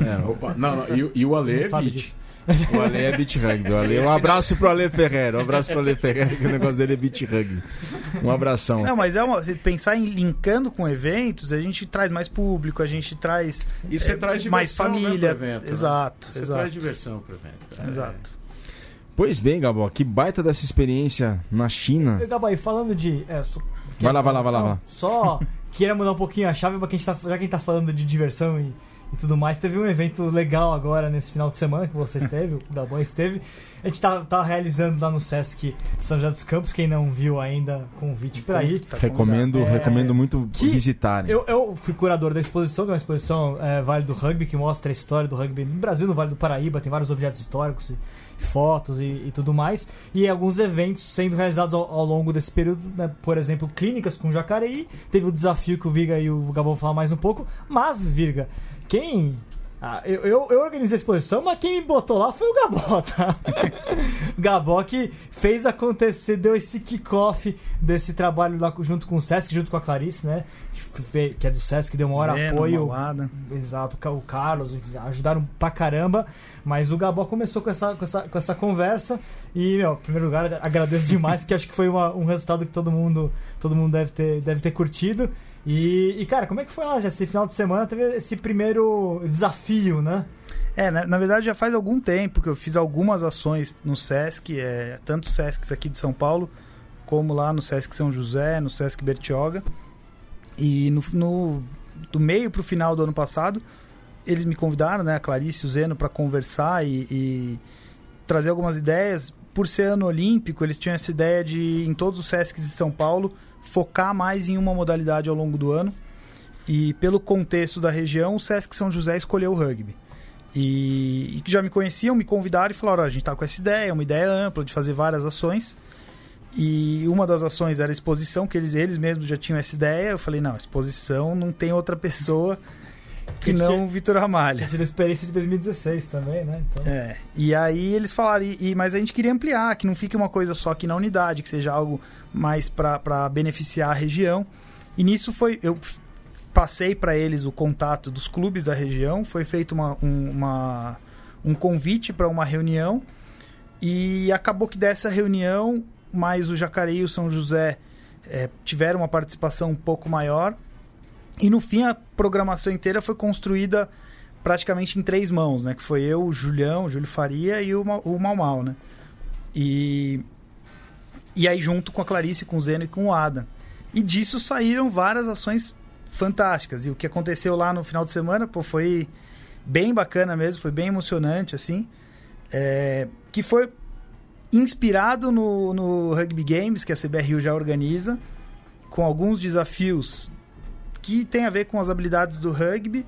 É, Opa, não, não, e, e o Ale O Ale é beat rugby. O Ale, um abraço pro Ale Ferreira. Um abraço pro Ale Ferreira, que o negócio dele é beat rugby. Um abração. Não, mas é uma, se pensar em linkando com eventos, a gente traz mais público, a gente traz E você é, traz diversão mais família. né, pro evento, né? exato, Você exato. traz diversão pro evento. É. Exato. Pois bem, Gabó, que baita dessa experiência na China. Gabai, falando de. É, só- Vai lá, vai lá, vai lá, Não. Só queria mudar um pouquinho a chave, pra quem tá, já que a gente tá falando de diversão e, e tudo mais. Teve um evento legal agora nesse final de semana que você esteve, o Gabão esteve. A gente tá, tá realizando lá no Sesc São José dos Campos. Quem não viu ainda, convite pra ir. Tá recomendo, É, recomendo muito que- visitarem. Eu, eu fui curador da exposição, de uma exposição é, Vale do Rugby, que mostra a história do rugby no Brasil, no Vale do Paraíba, tem vários objetos históricos, e, fotos e, e tudo mais, e alguns eventos sendo realizados ao, ao longo desse período, né? por exemplo, clínicas com Jacareí, teve o desafio que o Virga e o Gabão vão falar mais um pouco, mas, Virga, quem... Ah, eu, eu, eu organizei a exposição, mas quem me botou lá foi o Gabó, tá? o Gabó que fez acontecer, deu esse kickoff desse trabalho lá junto com o Sesc, junto com a Clarice, né? Que Que é do Sesc, que deu maior Zeno, apoio. Malada. Exato, o Carlos, ajudaram pra caramba. Mas o Gabó começou com essa, com essa, com essa conversa. E, meu, em primeiro lugar, agradeço demais, porque acho que foi uma- um resultado que todo mundo, todo mundo deve, ter, deve ter curtido. E, e, cara, como é que foi lá? Já esse final de semana teve esse primeiro desafio, né? É, na, na verdade já faz algum tempo que eu fiz algumas ações no Sesc, é, tanto Sescs aqui de São Paulo, como lá no Sesc São José, no Sesc Bertioga. E no, no- do meio pro final do ano passado, eles me convidaram, né, a Clarice e o Zeno, para conversar e, e trazer algumas ideias. Por ser ano olímpico, eles tinham essa ideia de, em todos os Sescs de São Paulo, focar mais em uma modalidade ao longo do ano. E pelo contexto da região, o Sesc São José escolheu o rugby. E, que já me conheciam, me convidaram e falaram: "Ó, a gente tá com essa ideia, é uma ideia ampla de fazer várias ações. E uma das ações era a exposição, que eles, eles mesmos já tinham essa ideia. Eu falei, não, exposição não tem outra pessoa que não tinha- o Vitor Ramalho. Tinha tido a experiência de 2016 também, né? Então, É, e aí eles falaram, e, e- mas a gente queria ampliar, que não fique uma coisa só aqui na unidade, que seja algo mais para beneficiar a região. E nisso foi, eu passei para eles o contato dos clubes da região, foi feito uma, um, uma- um convite para uma reunião, e acabou que dessa reunião, mais o Jacareí e o São José eh, tiveram uma participação um pouco maior, e no fim a programação inteira foi construída praticamente em três mãos, né? Que foi eu, o Julião, o Júlio Faria e o, o Mal Mal, né? E, e aí junto com a Clarice, com o Zeno e com o Adam. E disso saíram várias ações fantásticas. E o que aconteceu lá no final de semana, pô, foi bem bacana mesmo, foi bem emocionante, assim. É, que foi inspirado no, no Rugby Games, que a CBRU já organiza, com alguns desafios que tem a ver com as habilidades do rugby,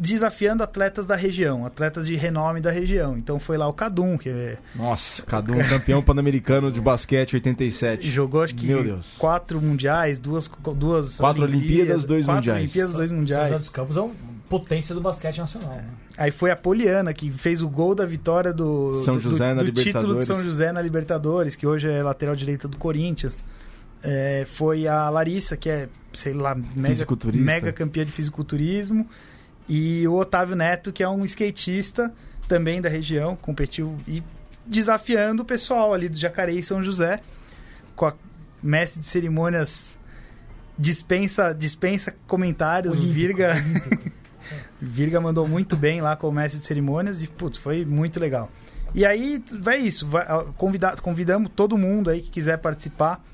desafiando atletas da região, atletas de renome da região. Então foi lá o Cadum, que é- Nossa, cada um campeão pan-americano de basquete 87. jogou acho que Meu Deus. quatro mundiais, duas, duas Quatro Olimpíadas, dois quatro mundiais. Olimpíadas, dois São José mundiais. dos Campos é uma potência do basquete nacional. né? Aí foi a Poliana que fez o gol da vitória do, São do- José do, na do título de Libertadores. São José na Libertadores, que hoje é lateral direita do Corinthians. É, foi a Larissa, que é, sei lá, mega, mega campeã de fisiculturismo. E o Otávio Neto, que é um skatista também da região, competiu e desafiando o pessoal ali do Jacareí e São José, com a mestre de cerimônias dispensa, dispensa comentários, Olímpico, Virga. Virga mandou muito bem lá com o mestre de cerimônias e, putz, foi muito legal. E aí, vai isso. Vai, ah, convida- convidamos todo mundo aí que quiser participar.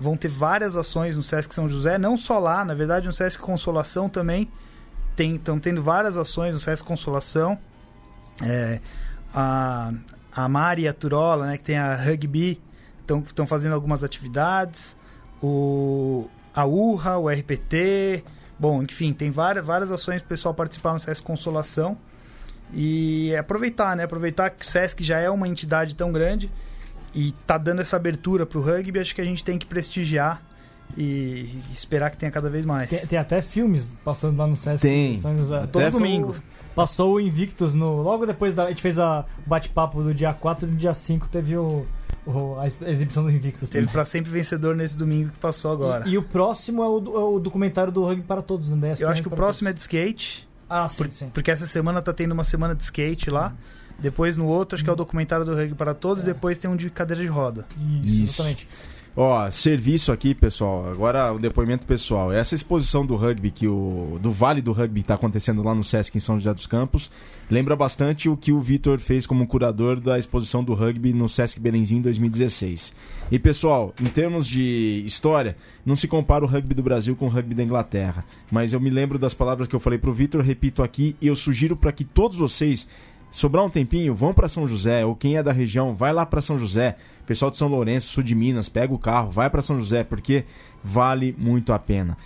Vão ter várias ações no Sesc São José, não só lá, na verdade, no Sesc Consolação também. Estão tendo várias ações no Sesc Consolação. É, a, a Mari e a Turola, né, que tem a Rugby, estão fazendo algumas atividades. O, a URRA, o RPT. Bom, enfim, tem várias, várias ações para o pessoal participar no Sesc Consolação. E aproveitar, né? Aproveitar que o Sesc já é uma entidade tão grande e tá dando essa abertura pro rugby, acho que a gente tem que prestigiar e esperar que tenha cada vez mais. Tem, tem até filmes passando lá no Sesc Tem. São José. Até Todo domingo. Passou o Invictus no. Logo depois da. A gente fez a o bate-papo do dia 4 e no dia 5 teve o, o- a ex- exibição do Invictus. Teve para sempre vencedor nesse domingo que passou agora. E, e o próximo é o, é o documentário do Rugby para Todos, né? Eu acho que o próximo é de skate. Ah, sim, por- sim. porque essa semana tá tendo uma semana de skate lá. Depois no outro, acho que é o documentário do rugby para todos, É. depois tem um de cadeira de roda. Isso, Isso. exatamente. Ó, serviço aqui, pessoal. Agora o depoimento pessoal. Essa exposição do rugby que o do Vale do Rugby está acontecendo lá no Sesc em São José dos Campos, lembra bastante o que o Vitor fez como curador da exposição do rugby no Sesc Belenzinho em 2016. E pessoal, em termos de história, não se compara o rugby do Brasil com o rugby da Inglaterra, mas eu me lembro das palavras que eu falei pro Vitor, repito aqui, e eu sugiro para que todos vocês sobrar um tempinho, vão para São José, ou quem é da região, vai lá para São José. Pessoal de São Lourenço, sul de Minas, pega o carro, vai para São José, porque vale muito a pena.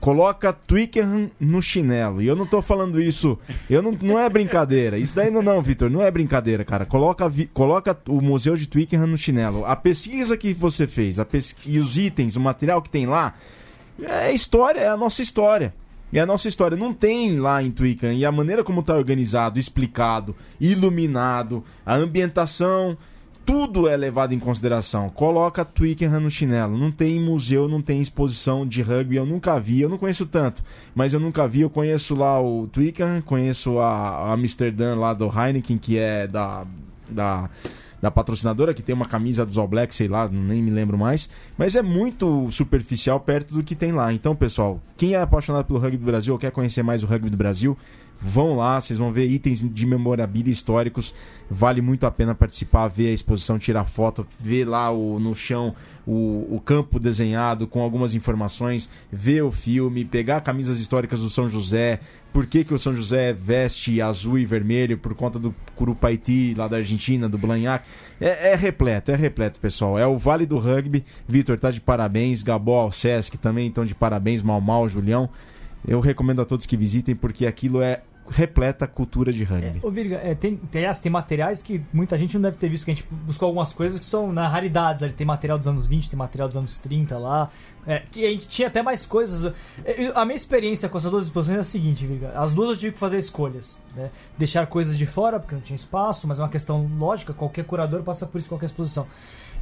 Coloca Twickenham no chinelo. E eu não tô falando isso. Eu não, não é brincadeira. Isso daí não, não, Vitor. Não é brincadeira, cara. Coloca, vi- coloca o Museu de Twickenham no chinelo. A pesquisa que você fez a pes- e os itens, o material que tem lá, é história, é a nossa história. É a nossa história. Não tem lá em Twickenham. E a maneira como está organizado, explicado, iluminado, a ambientação, tudo é levado em consideração. Coloca Twickenham no chinelo. Não tem museu, não tem exposição de rugby. Eu nunca vi, eu não conheço tanto, mas eu nunca vi. Eu conheço lá o Twickenham, conheço a, a Amsterdã lá do Heineken, que é da. da da patrocinadora, que tem uma camisa dos All Blacks, sei lá, nem me lembro mais. Mas é muito superficial perto do que tem lá. Então, pessoal, quem é apaixonado pelo rugby do Brasil ou quer conhecer mais o rugby do Brasil, vão lá, vocês vão ver itens de memorabilia históricos. Vale muito a pena participar, ver a exposição, tirar foto, ver lá o, no chão o, o campo desenhado com algumas informações, ver o filme, pegar camisas históricas do São José, por que, que o São José veste azul e vermelho por conta do Curupaiti lá da Argentina, do Blanhac. É, é repleto, é repleto, pessoal. É o Vale do Rugby. Vitor tá de parabéns, Gabó, Sesc também estão de parabéns, Mal Mal, Julião. Eu recomendo a todos que visitem porque aquilo é repleta a cultura de rugby. Ô, Virga, é, tem, tem, aliás, tem materiais que muita gente não deve ter visto, que a gente buscou algumas coisas que são na raridades. ali. Tem material dos anos 20, tem material dos anos 30 lá. É, que a gente tinha até mais coisas. É, A minha experiência com essas duas exposições é a seguinte, Virga. As duas eu tive que fazer escolhas. Né? Deixar coisas de fora, porque não tinha espaço, mas é uma questão lógica, qualquer curador passa por isso em qualquer exposição.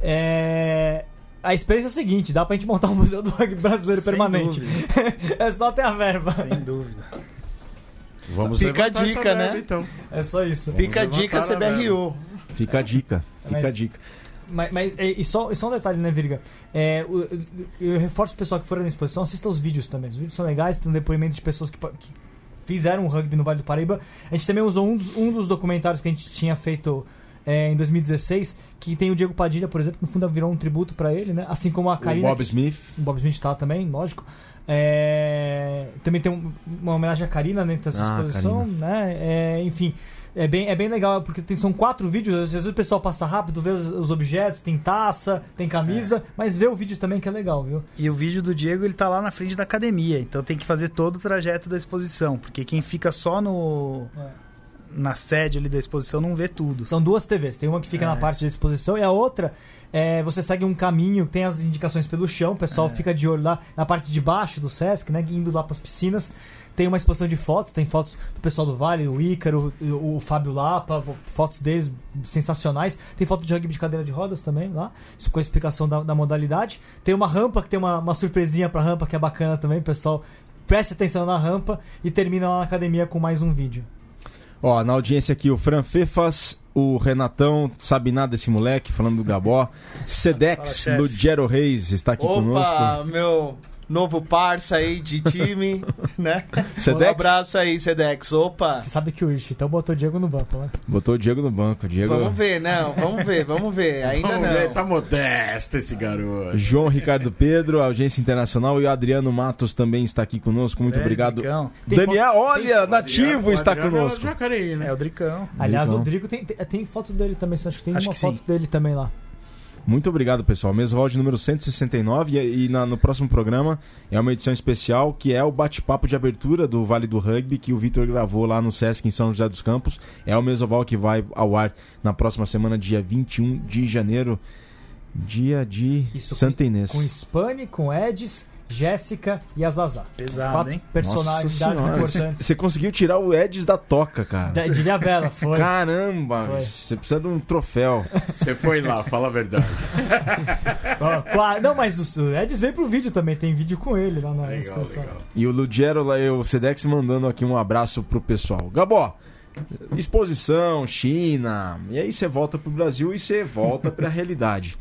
É, A experiência é a seguinte, dá pra gente montar um museu do rugby brasileiro Sem permanente. é só ter a verba. sem dúvida. Vamos Fica a dica, verba, né? então. É só isso. Fica a dica CBRU. Fica a dica, fica Mas- a dica. Mas, mas é, e, só, e só um detalhe, né, Virga? É, o- eu, eu reforço o pessoal que for na exposição, assista os vídeos também. Os vídeos são legais, tem depoimentos de pessoas que, que fizeram o rugby no Vale do Paraíba. A gente também usou um dos, um dos documentários que a gente tinha feito é, em 2016, que tem o Diego Padilha, por exemplo, que no fundo virou um tributo pra ele, né? Assim como a O Karina. Bob Smith. O Bob Smith tá também, lógico. É, também tem um- uma homenagem à Karina dentro dessa Ah, exposição, né? É, enfim, é bem, é bem legal, porque tem, são quatro vídeos, às vezes o pessoal passa rápido, vê os, os objetos, tem taça, tem camisa, mas vê o vídeo também que é legal, viu? E o vídeo do Diego, ele tá lá na frente da academia, então tem que fazer todo o trajeto da exposição, porque quem fica só no na sede ali da exposição não vê tudo. São duas TVs, tem uma que fica É. na parte da exposição e a outra é, você segue um caminho, tem as indicações pelo chão, o pessoal É. fica de olho lá na parte de baixo do Sesc, né, indo lá para as piscinas. Tem uma exposição de fotos, tem fotos do pessoal do Vale, o Ícaro, o, o Fábio Lapa, fotos deles sensacionais. Tem foto de rugby de cadeira de rodas também lá, isso com a explicação da, da modalidade. Tem uma rampa que tem uma, uma surpresinha pra rampa que é bacana também, pessoal. Preste atenção na rampa e termina lá na academia com mais um vídeo. Ó, na audiência aqui o Fran Fefas, o Renatão, sabe nada desse moleque, falando do Gabó. Sedex, Fala, chefe. Lugero Reis está aqui Opa, conosco. meu novo parça aí de time, né? Um Sedex? abraço aí, Sedex. Opa. Você sabe que o Ixi, então botou o Diego no banco, né? Botou o Diego no banco. Diego... Vamos ver, não, vamos ver, vamos ver. Ainda Vamos ver, não. tá modesto esse garoto. João Ricardo Pedro, audiência internacional, e o Adriano Matos também está aqui conosco. Muito É, obrigado. Dricão. Tem Daniel, olha, nativo Adriano- está Adriano é conosco. de Jacareí, né? É o Dricão. Aliás, o Drico tem, tem, tem foto dele também, acho que tem Acho uma que foto sim. dele também lá. Muito obrigado, pessoal. Mesoval de número 169 e, e na- no próximo programa é uma edição especial que é o bate-papo de abertura do Vale do Rugby que o Vitor gravou lá no Sesc em São José dos Campos. É o Mesoval que vai ao ar na próxima semana, dia 21 de janeiro, dia de Isso Santa Inês. Com Spani, com Edis, Jéssica e a Zazá. Pesado, Quatro hein? personalidades importantes. Você conseguiu tirar o Edis da toca, cara. Da- De Ilhabela, foi. Caramba, Foi. você precisa de um troféu. Você foi lá, fala a verdade. Não, mas o Edis veio pro vídeo também, tem vídeo com ele lá na Legal, exposição. legal. E o Lugero lá e o Sedex mandando aqui um abraço pro pessoal. Gabó, exposição, China. E aí você volta pro Brasil e você volta pra realidade.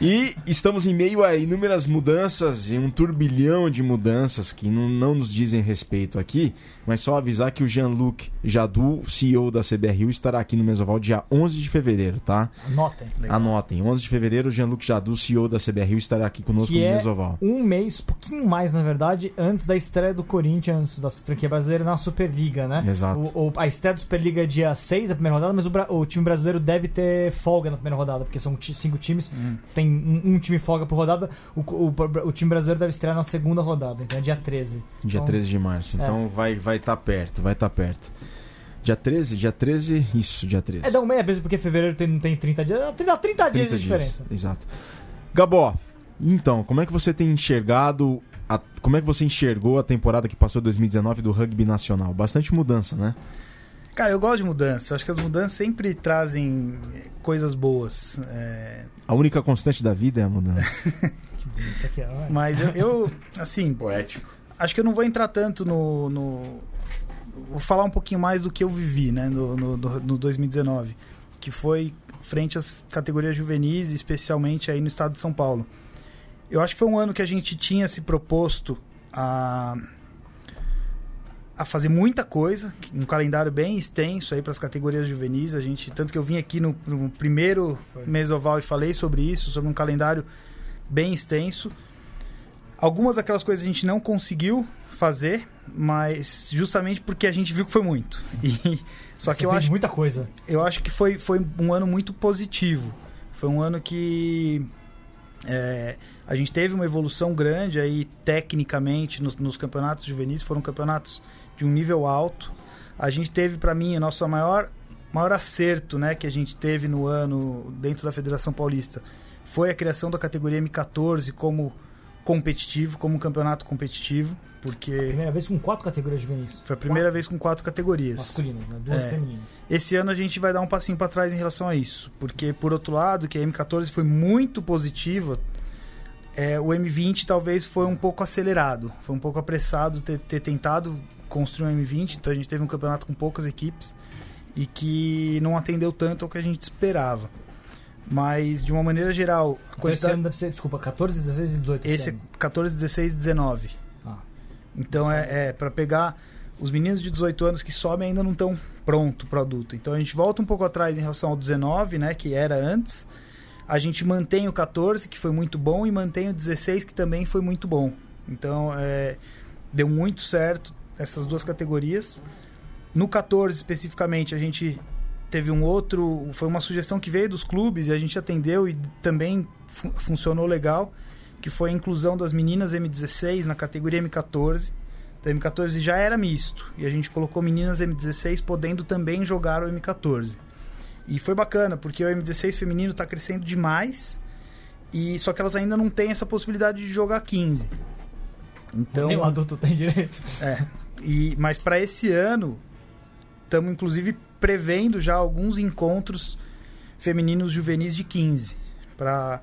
E estamos em meio a inúmeras mudanças e um turbilhão de mudanças que não, não nos dizem respeito aqui, mas só avisar que o Jean-Luc Jadu, CEO da CBRU, estará aqui no Mesoval dia 11 de fevereiro, tá? Anotem. Legal. Anotem, 11 de fevereiro, o Jean-Luc Jadu, CEO da CBRU, estará aqui conosco Que no é Mesoval. Um mês, pouquinho mais, na verdade, antes da estreia do Corinthians, da franquia brasileira, na Superliga, né? Exato. O- o- a estreia da Superliga é dia 6, a primeira rodada, mas o, o time brasileiro deve ter folga na primeira rodada, porque são cinco times, Hum. tem um, um time folga por rodada, o, o- o time brasileiro deve estrear na segunda rodada, então é dia 13. Dia Então, 13 de março. é. Então vai vai estar perto, vai estar perto. Dia 13? Dia 13? Isso, dia 13. É, dá um meia mesmo, porque fevereiro tem, tem 30 dias, dá 30, 30 dias de diferença. Exato. Gabó, então, como é que você tem enxergado. a- como é que você enxergou a temporada que passou 2019 do rugby nacional? Bastante mudança, né? Cara, eu gosto de mudança. Eu acho que as mudanças sempre trazem coisas boas. É, A única constante da vida é a mudança. Que bonito aqui, ó. Mas eu, eu, assim, Poético. acho que eu não vou entrar tanto no, no- Vou falar um pouquinho mais do que eu vivi, né, no, no, no- no 2019. Que foi frente às categorias juvenis, especialmente aí no estado de São Paulo. Eu acho que foi um ano que a gente tinha se proposto a, a fazer muita coisa, um calendário bem extenso aí para as categorias juvenis. A gente, tanto que eu vim aqui no, no primeiro Foi. mesoval e falei sobre isso, sobre um calendário bem extenso. Algumas daquelas coisas a gente não conseguiu fazer, mas justamente porque a gente viu que foi muito. E, só Você que eu fez acho muita coisa. eu acho que foi, foi um ano muito positivo. Foi um ano que é, a gente teve uma evolução grande aí tecnicamente nos, nos campeonatos juvenis. Foram campeonatos de um nível alto. a gente teve, para mim, a nossa maior, maior acerto né, que a gente teve no ano dentro da Federação Paulista foi a criação da categoria M14 como competitivo, como um campeonato competitivo, porque Primeira vez com quatro categorias juvenis. foi a primeira vez com quatro categorias. Masculinas, né? Duas É. femininas. Esse ano a gente vai dar um passinho para trás em relação a isso, porque por outro lado, que a M14 foi muito positiva, é, o M20 talvez foi um pouco acelerado, foi um pouco apressado ter, ter tentado construir um M20, então a gente teve um campeonato com poucas equipes e que não atendeu tanto ao que a gente esperava. Mas de uma maneira geral, a Então esse quantidade ano deve ser, desculpa, 14, 16 e 18. esse é ano. 14, 16, 19. Ah. Então é, é para pegar os meninos de 18 anos que sobem ainda não estão pronto o produto. Então a gente volta um pouco atrás em relação ao 19, né, que era antes. A gente mantém o 14, que foi muito bom, e mantém o 16, que também foi muito bom. Então é, deu muito certo essas duas categorias. No 14 especificamente, a gente teve um outro, foi uma sugestão que veio dos clubes e a gente atendeu e também fu- funcionou legal, que foi a inclusão das meninas M16 na categoria M14. Então, M14 já era misto e a gente colocou meninas M16 podendo também jogar o M14. E foi bacana, porque o M16 feminino está crescendo demais e só que elas ainda não têm essa possibilidade de jogar 15. Então, Nem o adulto tem direito. é. E, mas para esse ano, estamos inclusive prevendo já alguns encontros femininos juvenis de 15. Pra,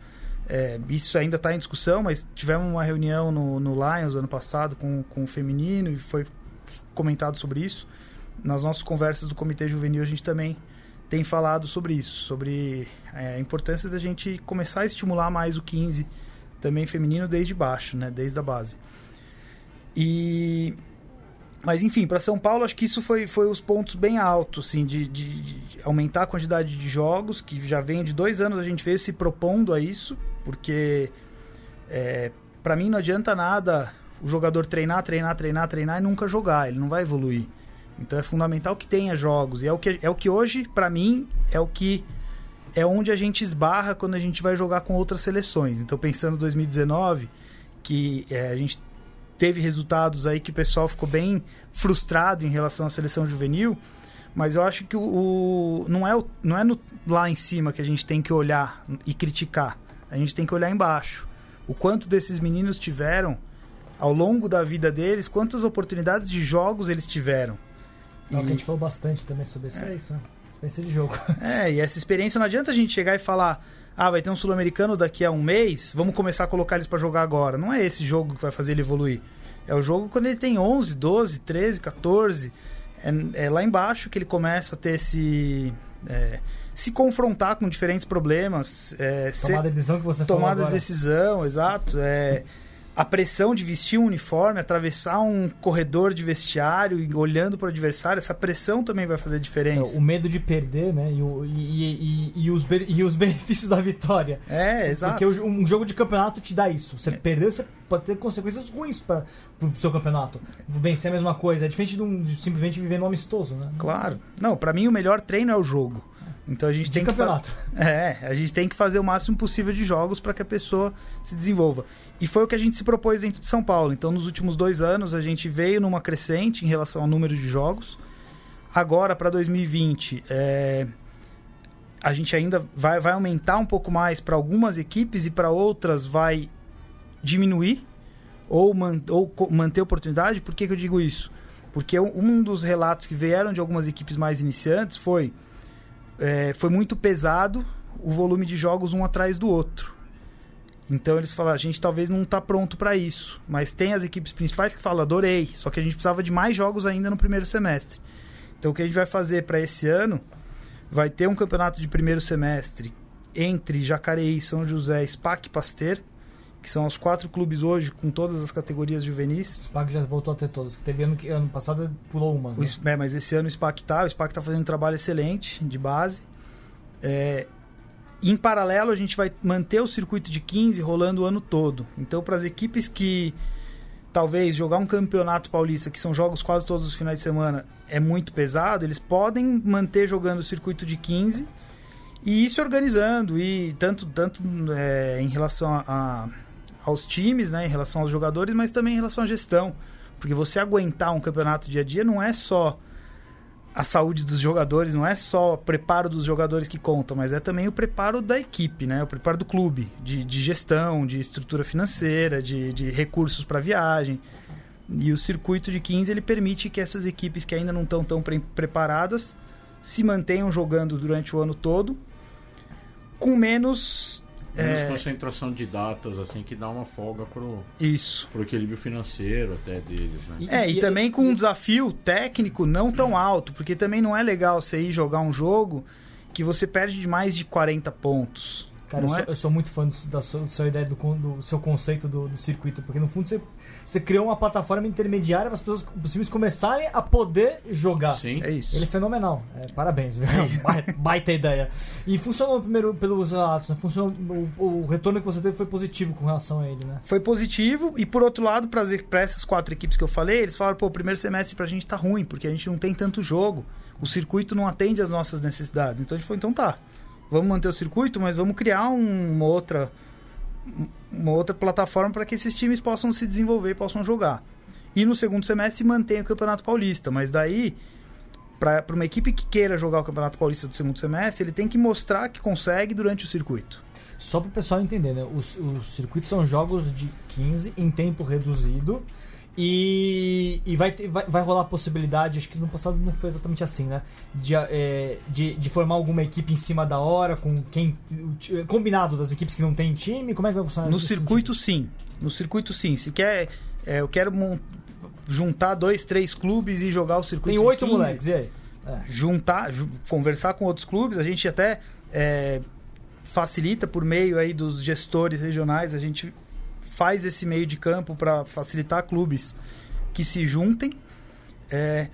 é, isso ainda está em discussão, mas tivemos uma reunião no, no Lions ano passado com, com o feminino e foi comentado sobre isso. Nas nossas conversas do Comitê Juvenil, a gente também tem falado sobre isso, sobre é, a importância da gente começar a estimular mais o 15 também feminino desde baixo, né, desde a base. E mas enfim, para São Paulo acho que isso foi, foi os pontos bem altos, assim, de, de- de aumentar a quantidade de jogos, que já vem de dois anos a gente veio se propondo a isso, porque é, para mim não adianta nada o jogador treinar, treinar, treinar, treinar e nunca jogar, ele não vai evoluir. Então é fundamental que tenha jogos, e é o que, é o que hoje, para mim, é o que é onde a gente esbarra quando a gente vai jogar com outras seleções. Então pensando em 2019, que é, a gente teve resultados aí que o pessoal ficou bem frustrado em relação à seleção juvenil, mas eu acho que o, o- não é, o- não é no- lá em cima que a gente tem que olhar e criticar. A gente tem que olhar embaixo. O quanto desses meninos tiveram ao longo da vida deles, quantas oportunidades de jogos eles tiveram. É que a E- gente falou bastante também sobre isso. É, isso, né? Experiência de jogo. É, e essa experiência não adianta a gente chegar e falar: ah, vai ter um sul-americano daqui a um mês, vamos começar a colocar eles pra jogar agora. Não é esse jogo que vai fazer ele evoluir. É o jogo quando ele tem 11, 12, 13, 14. É, é lá embaixo que ele começa a ter esse. é, se confrontar com diferentes problemas. É, ser- Tomada de decisão que você falou tomada de decisão, exato. É, a pressão de vestir um uniforme, atravessar um corredor de vestiário e olhando para o adversário, essa pressão também vai fazer É, diferença. o medo de perder, né? E, o- e- e- e- os, e os benefícios da vitória. É, exato. Porque um jogo de campeonato te dá isso. Você perder, você pode ter consequências ruins para o seu campeonato. Vencer a mesma coisa. É diferente de, um- de simplesmente viver no amistoso, né? Claro. Não, pra mim o melhor treino é o jogo. Então a gente De tem que campeonato. É, a gente tem que fazer o máximo possível de jogos para que a pessoa se desenvolva. E foi o que a gente se propôs dentro de São Paulo. Então, nos últimos dois anos, a gente veio numa crescente em relação ao número de jogos. Agora, para 2020, é, a gente ainda vai, vai aumentar um pouco mais para algumas equipes e para outras vai diminuir ou, man- ou manter oportunidade. Por que, que eu digo isso? Porque um- um dos relatos que vieram de algumas equipes mais iniciantes foi é, foi muito pesado o volume de jogos um atrás do outro. Então eles falaram, a gente talvez não está pronto para isso, mas tem as equipes principais que falam, adorei, só que a gente precisava de mais jogos ainda no primeiro semestre. Então o que a gente vai fazer para esse ano vai ter um campeonato de primeiro semestre entre Jacareí, São José, SPAC e Pasteur, que são os quatro clubes hoje com todas as categorias juvenis. O SPAC já voltou a ter todos. Que teve ano, que, ano passado pulou umas. O Né? S- é, mas esse ano o SPAC tá, o SPAC tá fazendo um trabalho excelente de base. É, em paralelo, a gente vai manter o circuito de 15 rolando o ano todo. Então, para as equipes que talvez jogar um campeonato paulista, que são jogos quase todos os finais de semana, é muito pesado, eles podem manter jogando o circuito de 15 e ir se organizando, e tanto, tanto é, em relação a, a- aos times, né, em relação aos jogadores, mas também em relação à gestão. Porque você aguentar um campeonato dia a dia não é só a saúde dos jogadores, não é só o preparo dos jogadores que conta, mas é também o preparo da equipe, né? O preparo do clube, de, de gestão, de estrutura financeira, de, de recursos para viagem. E o circuito de 15 ele permite que essas equipes que ainda não estão tão pre preparadas se mantenham jogando durante o ano todo com menos Menos é, concentração de datas, assim, que dá uma folga pro, isso. pro equilíbrio financeiro até deles, né? E- É, e, E- também com um desafio técnico não tão alto, porque também não é legal você ir jogar um jogo que você perde de mais de 40 pontos. Cara, eu não sou, é? eu sou muito fã do, da sua, da sua ideia, do, do seu conceito do, do circuito, porque no fundo você, você criou uma plataforma intermediária para as pessoas, os times começarem a poder jogar. Sim. É isso. Ele é fenomenal. É, parabéns, viu? Baita- Baita ideia. E funcionou primeiro pelos relatos, né? Funcionou, o, o retorno que você teve foi positivo com relação a ele, né? Foi positivo, e por outro lado, para essas quatro equipes que eu falei, eles falaram, pô, o primeiro semestre pra gente tá ruim, porque a gente não tem tanto jogo. O circuito não atende às nossas necessidades. Então a gente falou, então tá. Vamos manter o circuito, mas vamos criar um- uma outra uma outra plataforma para que esses times possam se desenvolver, possam jogar. E no segundo semestre mantém o Campeonato Paulista, mas daí para uma equipe que queira jogar o Campeonato Paulista do segundo semestre, ele tem que mostrar que consegue durante o circuito. Só para o pessoal entender, né? Os, os circuitos são jogos de 15 em tempo reduzido. E, e vai, ter- vai, vai rolar a possibilidade, acho que no passado não foi exatamente assim, né? De, é, de, de formar alguma equipe em cima da hora, com quem. Combinado das equipes que não tem time, como é que vai funcionar No circuito, sim. No circuito, sim. Se quer. é, eu quero juntar dois, três clubes e jogar o circuito. Tem oito 15, moleques, e aí? É. Juntar, ju- conversar com outros clubes. A gente até é, facilita por meio aí dos gestores regionais. A gente faz esse meio de campo para facilitar clubes que se juntem. É,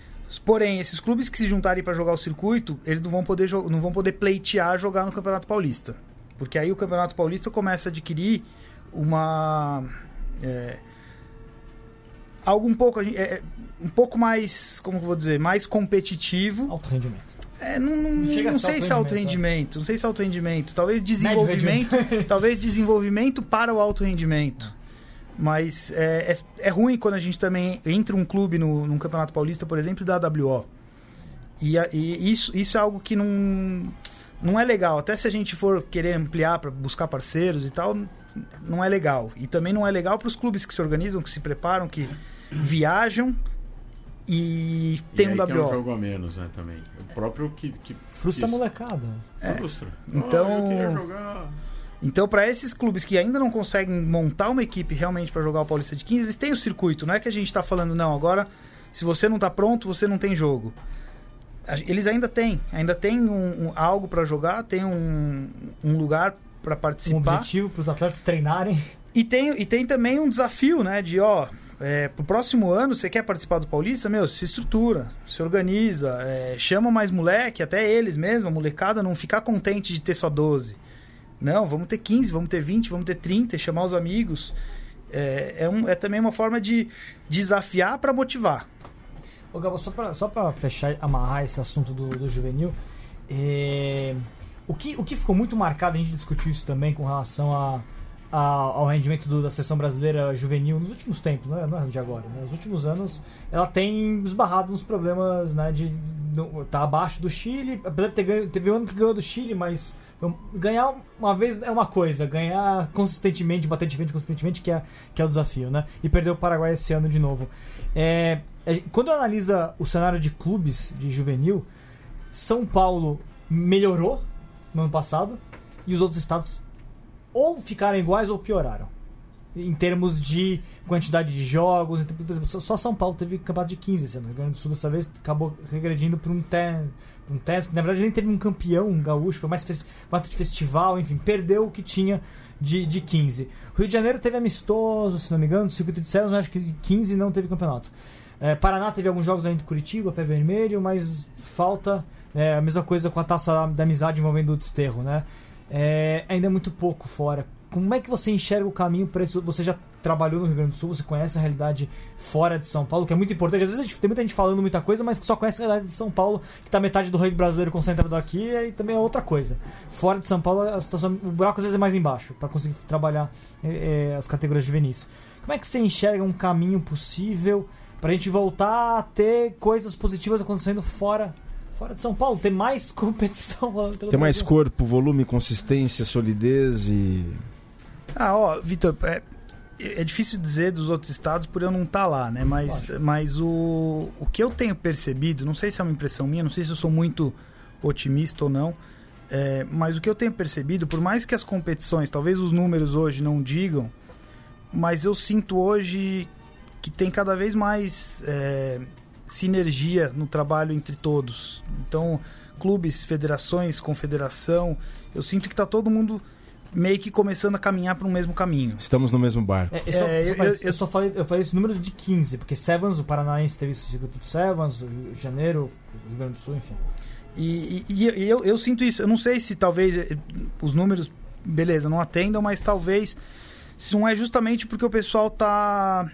porém, esses clubes que se juntarem para jogar o circuito, eles não vão poder não vão poder pleitear jogar no Campeonato Paulista, porque aí o Campeonato Paulista começa a adquirir uma é, algo um pouco é, é, um pouco mais como vou dizer mais competitivo Alto rendimento. é, não, não, Não não sei se é alto alto rendimento, não sei se é alto rendimento, talvez desenvolvimento, talvez desenvolvimento para o alto rendimento. Mas é, é, é ruim quando a gente também entra um clube no, num Campeonato Paulista, por exemplo, da WO. E, a- e isso, isso é algo que não, não é legal. Até se a gente for querer ampliar para buscar parceiros e tal, não é legal. E também não é legal para os clubes que se organizam, que se preparam, que viajam e tem e um aí tem um WO. jogo a menos, né, também. O próprio que... que Frustra a molecada. Frustra. Então- Ah, eu queria jogar... Então, para esses clubes que ainda não conseguem montar uma equipe realmente para jogar o Paulista de 15, eles têm o circuito. Não é que a gente está falando, não, agora, se você não está pronto, você não tem jogo. Eles ainda têm. Ainda tem um, um- algo para jogar, tem um, um lugar para Um participar. objetivo para os atletas treinarem. E tem, e tem também um desafio, né? De, ó, é, pro próximo ano, você quer participar do Paulista? Meu, se estrutura, se organiza, é, chama mais moleque, até eles mesmo, a molecada, não ficar contente de ter só 12. Não, vamos ter 15, vamos ter 20, vamos ter 30, chamar os amigos. É, é, um, é também uma forma de desafiar para motivar. Ô, Gabo, só pra, só fechar, amarrar esse assunto do, do juvenil, é, o, que, o que ficou muito marcado, a gente discutiu isso também com relação a, a- ao rendimento do- da seleção brasileira juvenil nos últimos tempos, não é, não é de agora, né? nos últimos anos, ela tem esbarrado nos problemas né, de não- tá abaixo do Chile, apesar de ter ganho, teve um ano que ganhou do Chile, mas ganhar uma vez é uma coisa, ganhar consistentemente, bater de frente consistentemente, que é, que é o desafio, né? E perdeu o Paraguai esse ano de novo. É, quando analisa o cenário de clubes de juvenil, São Paulo melhorou no ano passado e os outros estados ou ficaram iguais ou pioraram. Em termos de quantidade de jogos, por exemplo, só- só São Paulo teve campeonato de 15 esse ano. O Rio Grande do Sul dessa vez acabou regredindo para um 10, um 10, que na verdade nem teve um campeão, um gaúcho, foi mais fes- formato de festival, enfim, perdeu o que tinha de, de 15. O Rio de Janeiro teve amistoso, se não me engano, circuito de Celos, mas acho que 15 não teve campeonato. É, Paraná teve alguns jogos ainda de Curitiba, pé vermelho, mas falta é, a mesma coisa com a taça da amizade envolvendo o desterro, né? É, ainda é muito pouco fora. Como é que você enxerga o caminho para isso? Você já trabalhou no Rio Grande do Sul, você conhece a realidade fora de São Paulo, que é muito importante. Às vezes a gente- tem muita gente falando muita coisa, mas que só conhece a realidade de São Paulo, que tá metade do rugby brasileiro concentrado aqui, e também é outra coisa. Fora de São Paulo, a situação, o buraco às vezes é mais embaixo, para conseguir trabalhar é, é, as categorias juvenis. Como é que você enxerga um caminho possível pra gente voltar a ter coisas positivas acontecendo fora Fora de São Paulo, tem mais competição. pelo Tem mais Brasil. corpo, volume, consistência, solidez e. Ah, ó, Vitor, é, é difícil dizer dos outros estados por eu não estar lá, né? Mas, mas o, o que eu tenho percebido, não sei se é uma impressão minha, não sei se eu sou muito otimista ou não, é, mas o que eu tenho percebido, por mais que as competições, talvez os números hoje não digam, mas eu sinto hoje que tem cada vez mais é, sinergia no trabalho entre todos. Então, clubes, federações, confederação, eu sinto que está todo mundo meio que começando a caminhar para um mesmo caminho. Estamos no mesmo barco. É, eu, só, É, eu- falei- eu- eu só falei, eu falei esse número de 15, porque Sevens, o Paranaense teve esse circuito de Sevens, o Rio de Janeiro, o Rio Grande do Sul, enfim. E, e- e eu, eu sinto isso. Eu não sei se talvez eh, os números, beleza, não atendam, mas talvez se não é justamente porque o pessoal tá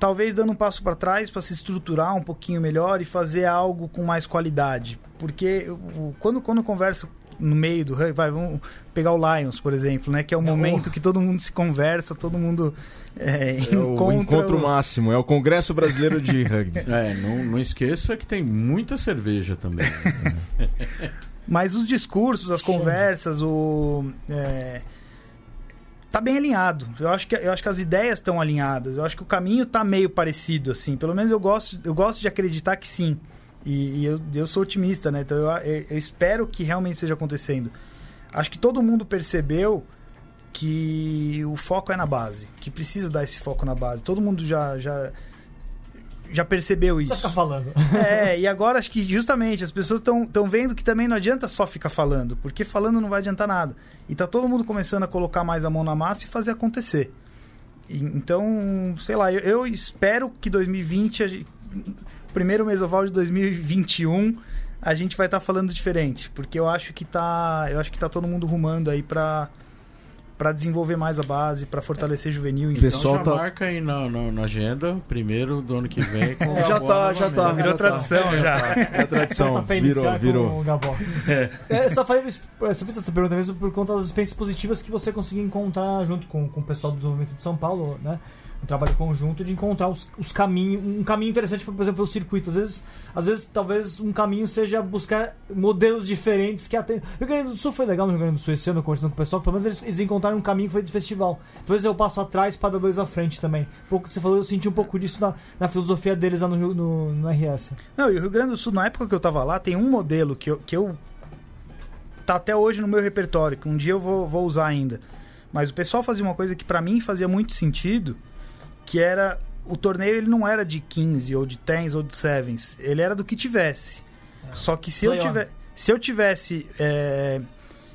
talvez dando um passo para trás para se estruturar um pouquinho melhor e fazer algo com mais qualidade. Porque o- quando quando eu converso no meio do rugby, vai, vamos pegar o Lions, por exemplo, né, que é o É o- momento que todo mundo se conversa, todo mundo É o encontra encontro o- máximo, é o Congresso Brasileiro de Rugby. É, não, não esqueça que tem muita cerveja também. Mas os discursos, as conversas, o. é, tá bem alinhado. Eu acho, que, eu acho que as ideias estão alinhadas. Eu acho que o caminho tá meio parecido, assim. Pelo menos eu gosto, eu gosto de acreditar que sim. E, e eu, eu sou otimista, né? Então eu, eu- espero que realmente esteja acontecendo. Acho que todo mundo percebeu que o foco é na base, que precisa dar esse foco na base. Todo mundo já já, já percebeu isso. precisa ficar falando. É, e agora acho que justamente as pessoas estão vendo que também não adianta só ficar falando, porque falando não vai adiantar nada. E tá todo mundo começando a colocar mais a mão na massa e fazer acontecer. Então, sei lá, eu, eu espero que 2020, a gen- primeiro mesoval de 2021, a gente vai estar falando diferente, porque eu acho que tá, eu acho que tá todo mundo rumando aí pra para desenvolver mais a base, pra fortalecer juvenil, enfim. Pessoal então já tá- marca aí na, na, na agenda, primeiro do ano que vem. Com o Já tá, já tá. Virou tá. tradição já. É a tradição, Tá pra virou, iniciar virou. Gabó. É, eu só, falei, só fiz essa pergunta mesmo por conta das experiências positivas que você conseguiu encontrar junto com, com o pessoal do desenvolvimento de São Paulo, né? Um trabalho conjunto de encontrar os, os caminhos. Um caminho interessante foi, por exemplo, o circuito. Às vezes, às vezes, talvez um caminho seja buscar modelos diferentes que atendem. O Rio Grande do Sul foi legal no Rio Grande do Sul esse ano, conversando com o pessoal. Pelo menos eles, eles encontraram um caminho que foi de festival. Talvez eu passo atrás para dar dois à frente também. Pouco você falou, eu senti um pouco disso na, na filosofia deles lá no, Rio- no, no RS. Não, e o Rio Grande do Sul, na época que eu tava lá, tem um modelo que eu, que eu tá até hoje no meu repertório, que um dia eu vou, vou usar ainda. Mas o pessoal fazia uma coisa que pra mim fazia muito sentido, que era o torneio ele não era de 15 ou de 10 ou de 7, ele era do que tivesse. Só que se eu, Play on. tiver, se eu tivesse é,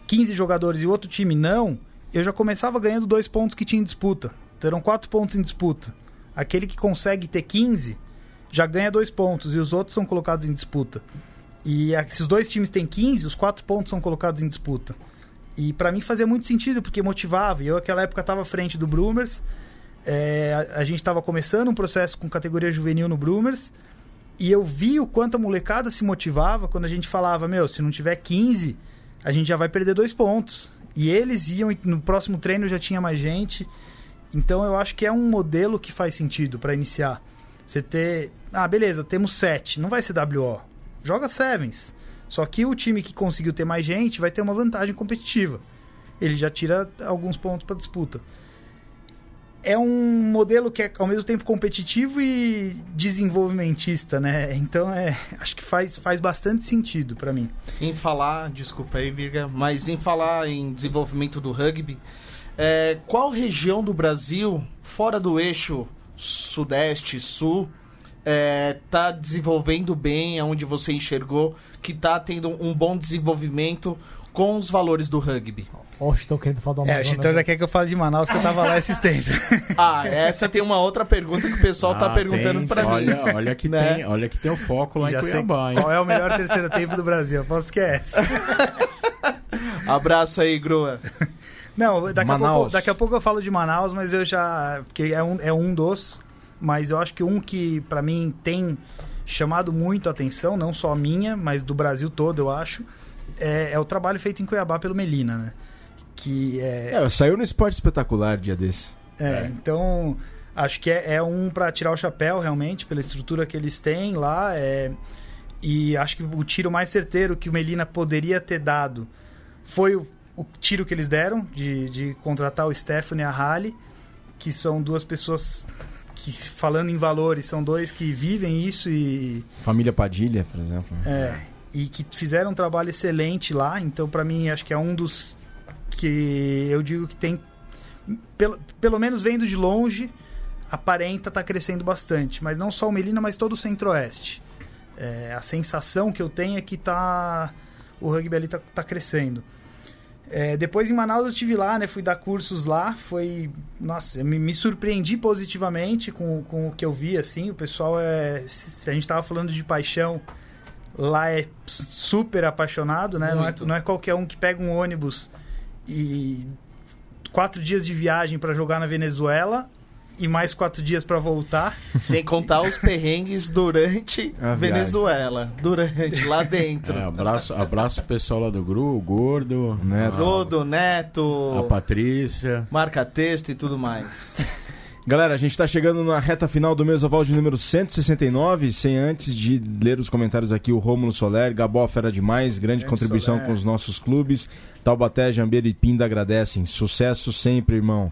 15 jogadores e o outro time não, eu já começava ganhando dois pontos que tinha em disputa. Então eram quatro pontos em disputa. Aquele que consegue ter 15 já ganha dois pontos e os outros são colocados em disputa. E se os dois times têm 15, os quatro pontos são colocados em disputa. E pra mim fazia muito sentido, porque motivava. Eu, naquela época, estava à frente do Brumers. É, a, a gente estava começando um processo com categoria juvenil no Brumers. E eu vi o quanto a molecada se motivava quando a gente falava: Meu, se não tiver 15, a gente já vai perder dois pontos. E eles iam, e no próximo treino já tinha mais gente. Então eu acho que é um modelo que faz sentido para iniciar. Você ter. Ah, beleza, temos 7. Não vai ser WO. Joga sevens. Só que o time que conseguiu ter mais gente vai ter uma vantagem competitiva. Ele já tira alguns pontos para disputa. É um modelo que é ao mesmo tempo competitivo e desenvolvimentista, né? Então é, acho que faz, faz bastante sentido para mim. Em falar, desculpa aí, Virga, mas em falar em desenvolvimento do rugby, é, qual região do Brasil, fora do eixo sudeste, sul, é, tá desenvolvendo bem, aonde você enxergou que tá tendo um bom desenvolvimento com os valores do rugby? Ó, estão querendo falar do É, o Amazonas. Chitão já quer que eu fale de Manaus, que eu tava lá esses tempos. Ah, essa tem uma outra pergunta que o pessoal tá Ah, perguntando tem. pra olha, mim. Olha que, Né? tem, olha que tem o foco lá Já em sei Cuiabá, hein? qual é o melhor terceiro tempo do Brasil. Aposto que é essa. Abraço aí, Grua. Não, daqui a, Manaus. pouco, daqui a pouco eu falo de Manaus, mas eu já. Porque é um, é um dos. Mas eu acho que um que, pra mim, tem chamado muito a atenção, não só a minha, mas do Brasil todo, eu acho, é, é o trabalho feito em Cuiabá pelo Melina, né? Que é. É, saiu no esporte espetacular dia desse. É, então acho que é, é um para tirar o chapéu realmente pela estrutura que eles têm lá. É, E acho que o tiro mais certeiro que o Melina poderia ter dado foi o, o tiro que eles deram de, de contratar o Stephanie e a Halle, que são duas pessoas que, falando em valores, são dois que vivem isso e Família Padilha, por exemplo. é, e que fizeram um trabalho excelente lá. Então, pra mim, acho que é um dos que eu digo que tem, pelo, pelo menos vendo de longe, aparenta estar crescendo bastante. Mas não só o Melina, mas todo o Centro-Oeste. É, a sensação que eu tenho é que tá, o rugby ali tá, tá crescendo. É, depois em Manaus eu estive lá, né? Fui dar cursos lá. Foi. Nossa, eu me, me surpreendi positivamente com, com o que eu vi, assim. O pessoal é. Se a gente tava falando de paixão, lá é super apaixonado, né? Não é, não é qualquer um que pega um ônibus e quatro dias de viagem para jogar na Venezuela e mais quatro dias para voltar. Sem contar os perrengues durante A. Venezuela. Durante, lá dentro. É, abraço, abraço pessoal lá do Gru, o Gordo, Né? Rodo, Neto, a Patrícia. marca texto e tudo mais. Galera, a gente tá chegando na reta final do Mesoval de número 169, sem antes de ler os comentários aqui, o Rômulo Soler, Gabó Fera Demais, grande Grande contribuição Soler. com os nossos clubes, Taubaté, Jambeira e Pinda agradecem, sucesso sempre, irmão.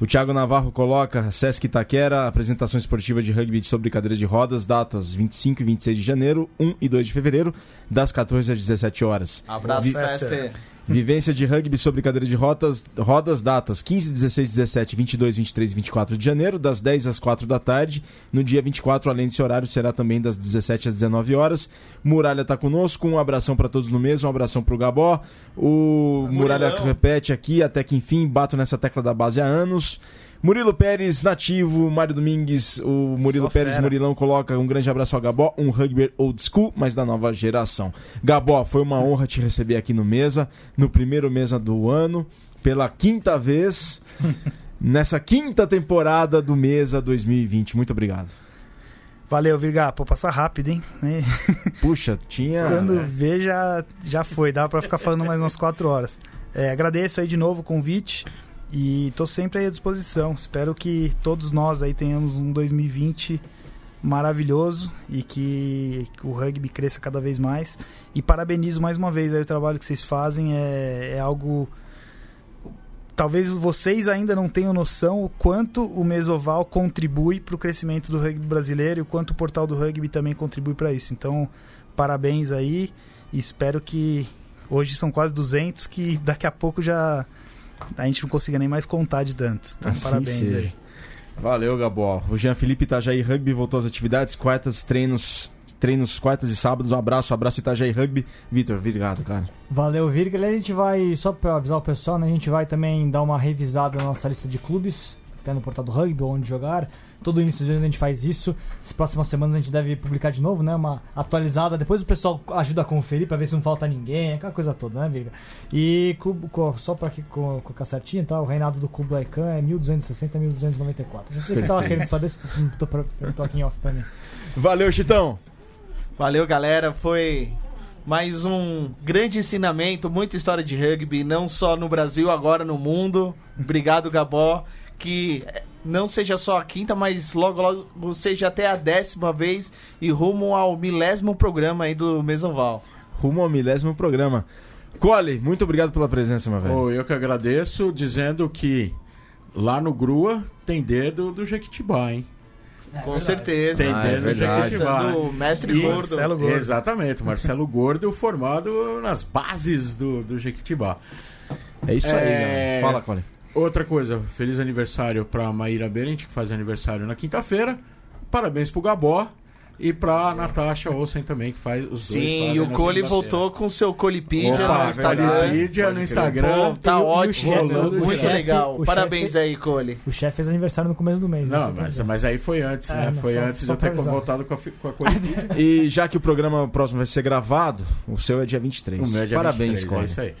O Thiago Navarro coloca Sesc Itaquera, apresentação esportiva de rugby sobre cadeira de rodas, datas 25 e 26 de janeiro, 1 e 2 de fevereiro, das 14 às 17 horas. Abraço, Vi- Fester. Vivência de rugby sobre cadeira de rodas, rodas, datas 15, 16, 17, 22, 23 e 24 de janeiro, das 10 às 4 da tarde. No dia 24, além desse horário, será também das 17 às 19 horas. Muralha tá conosco, um abração para todos no mesmo, um abração pro Gabó. O Muralha repete aqui, até que enfim, bato nessa tecla da base há anos. Murilo Pérez, nativo, Mário Domingues, o Murilo Só Pérez fera. Murilão coloca um grande abraço ao Gabó, um rugby old school, mas da nova geração. Gabó, foi uma honra te receber aqui no Mesa, no primeiro Mesa do ano, pela quinta vez, nessa quinta temporada do Mesa 2020. Muito obrigado. Valeu, Virga. Pô, passar rápido, hein? Puxa, tinha... Quando vê, já, já foi. Dá pra ficar falando mais umas quatro horas. É, agradeço aí de novo o convite e tô sempre à disposição. Espero que todos nós aí tenhamos um 2020 maravilhoso e que, o rugby cresça cada vez mais. E parabenizo mais uma vez aí o trabalho que vocês fazem. É, é algo. Talvez vocês ainda não tenham noção o quanto o Mesoval contribui para o crescimento do rugby brasileiro e o quanto o portal do rugby também contribui para isso. Então, parabéns aí espero que hoje são quase 200 que daqui a pouco já a gente não consiga nem mais contar de tantos. Então, Assim parabéns seja. aí. Valeu, Gabó. O Jean Felipe Itajaí Rugby voltou às atividades, quartas, treinos, treinos quartas e sábados. Um abraço, abraço Itajaí Rugby. Vitor, obrigado, cara. Valeu, Virga. A gente vai, só pra avisar o pessoal, né, a gente vai também dar uma revisada na nossa lista de clubes, até no portal do rugby, onde jogar. Todo início de ano a gente faz isso. As próximas semanas a gente deve publicar de novo, né? Uma atualizada. Depois o pessoal ajuda a conferir pra ver se não falta ninguém, aquela coisa toda, né, Virga? E só co- colocar certinho, tá? O reinado do Clube Laikan é 1260 1294. Já sei que tava querendo saber se tu tô aqui em off pra mim. Valeu, Chitão. Valeu, galera. Foi mais um grande ensinamento, muita história de rugby, não só no Brasil, agora no mundo. Obrigado, Gabó. Que não seja só a quinta, mas logo, logo seja até a décima vez e rumo ao milésimo programa aí do Mesoval. Rumo ao milésimo programa. Cole, muito obrigado pela presença, meu velho. Pô, eu que agradeço, dizendo que lá no Grua tem dedo do Jequitibá, hein? Com certeza. Tem Ah, é dedo do verdade. Jequitibá. né? do mestre E- Gordo. Marcelo Gordo. Exatamente, Marcelo Gordo formado nas bases do, do Jequitibá. É isso aí, É- galera. Fala, Cole. Outra coisa, feliz aniversário pra Maíra Berente, que faz aniversário na quinta-feira. Parabéns pro Gabó. E pra Natasha Olsen também, que faz os dois. Sim, e o Cole voltou com seu Colipedia Opa, no Instagram. Colipedia no Pô, Instagram. tá E o- e o ótimo, muito o chefe- legal. Parabéns chefe- aí, Cole. O chefe fez aniversário no começo do mês. né? Não, mas, mas aí foi antes, É, né? não, Foi só- antes de eu ter voltado com a, com a Colipedia. E já que o programa próximo vai ser gravado, o seu é dia 23. O meu é dia Parabéns, 23, Cole. É isso aí.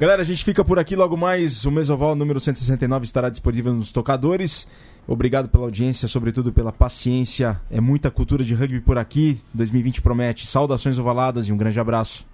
Galera, a gente fica por aqui logo mais. O Mesoval número 169 estará disponível nos tocadores. Obrigado pela audiência, sobretudo pela paciência. É muita cultura de rugby por aqui. 2020 promete. Saudações ovaladas e um grande abraço.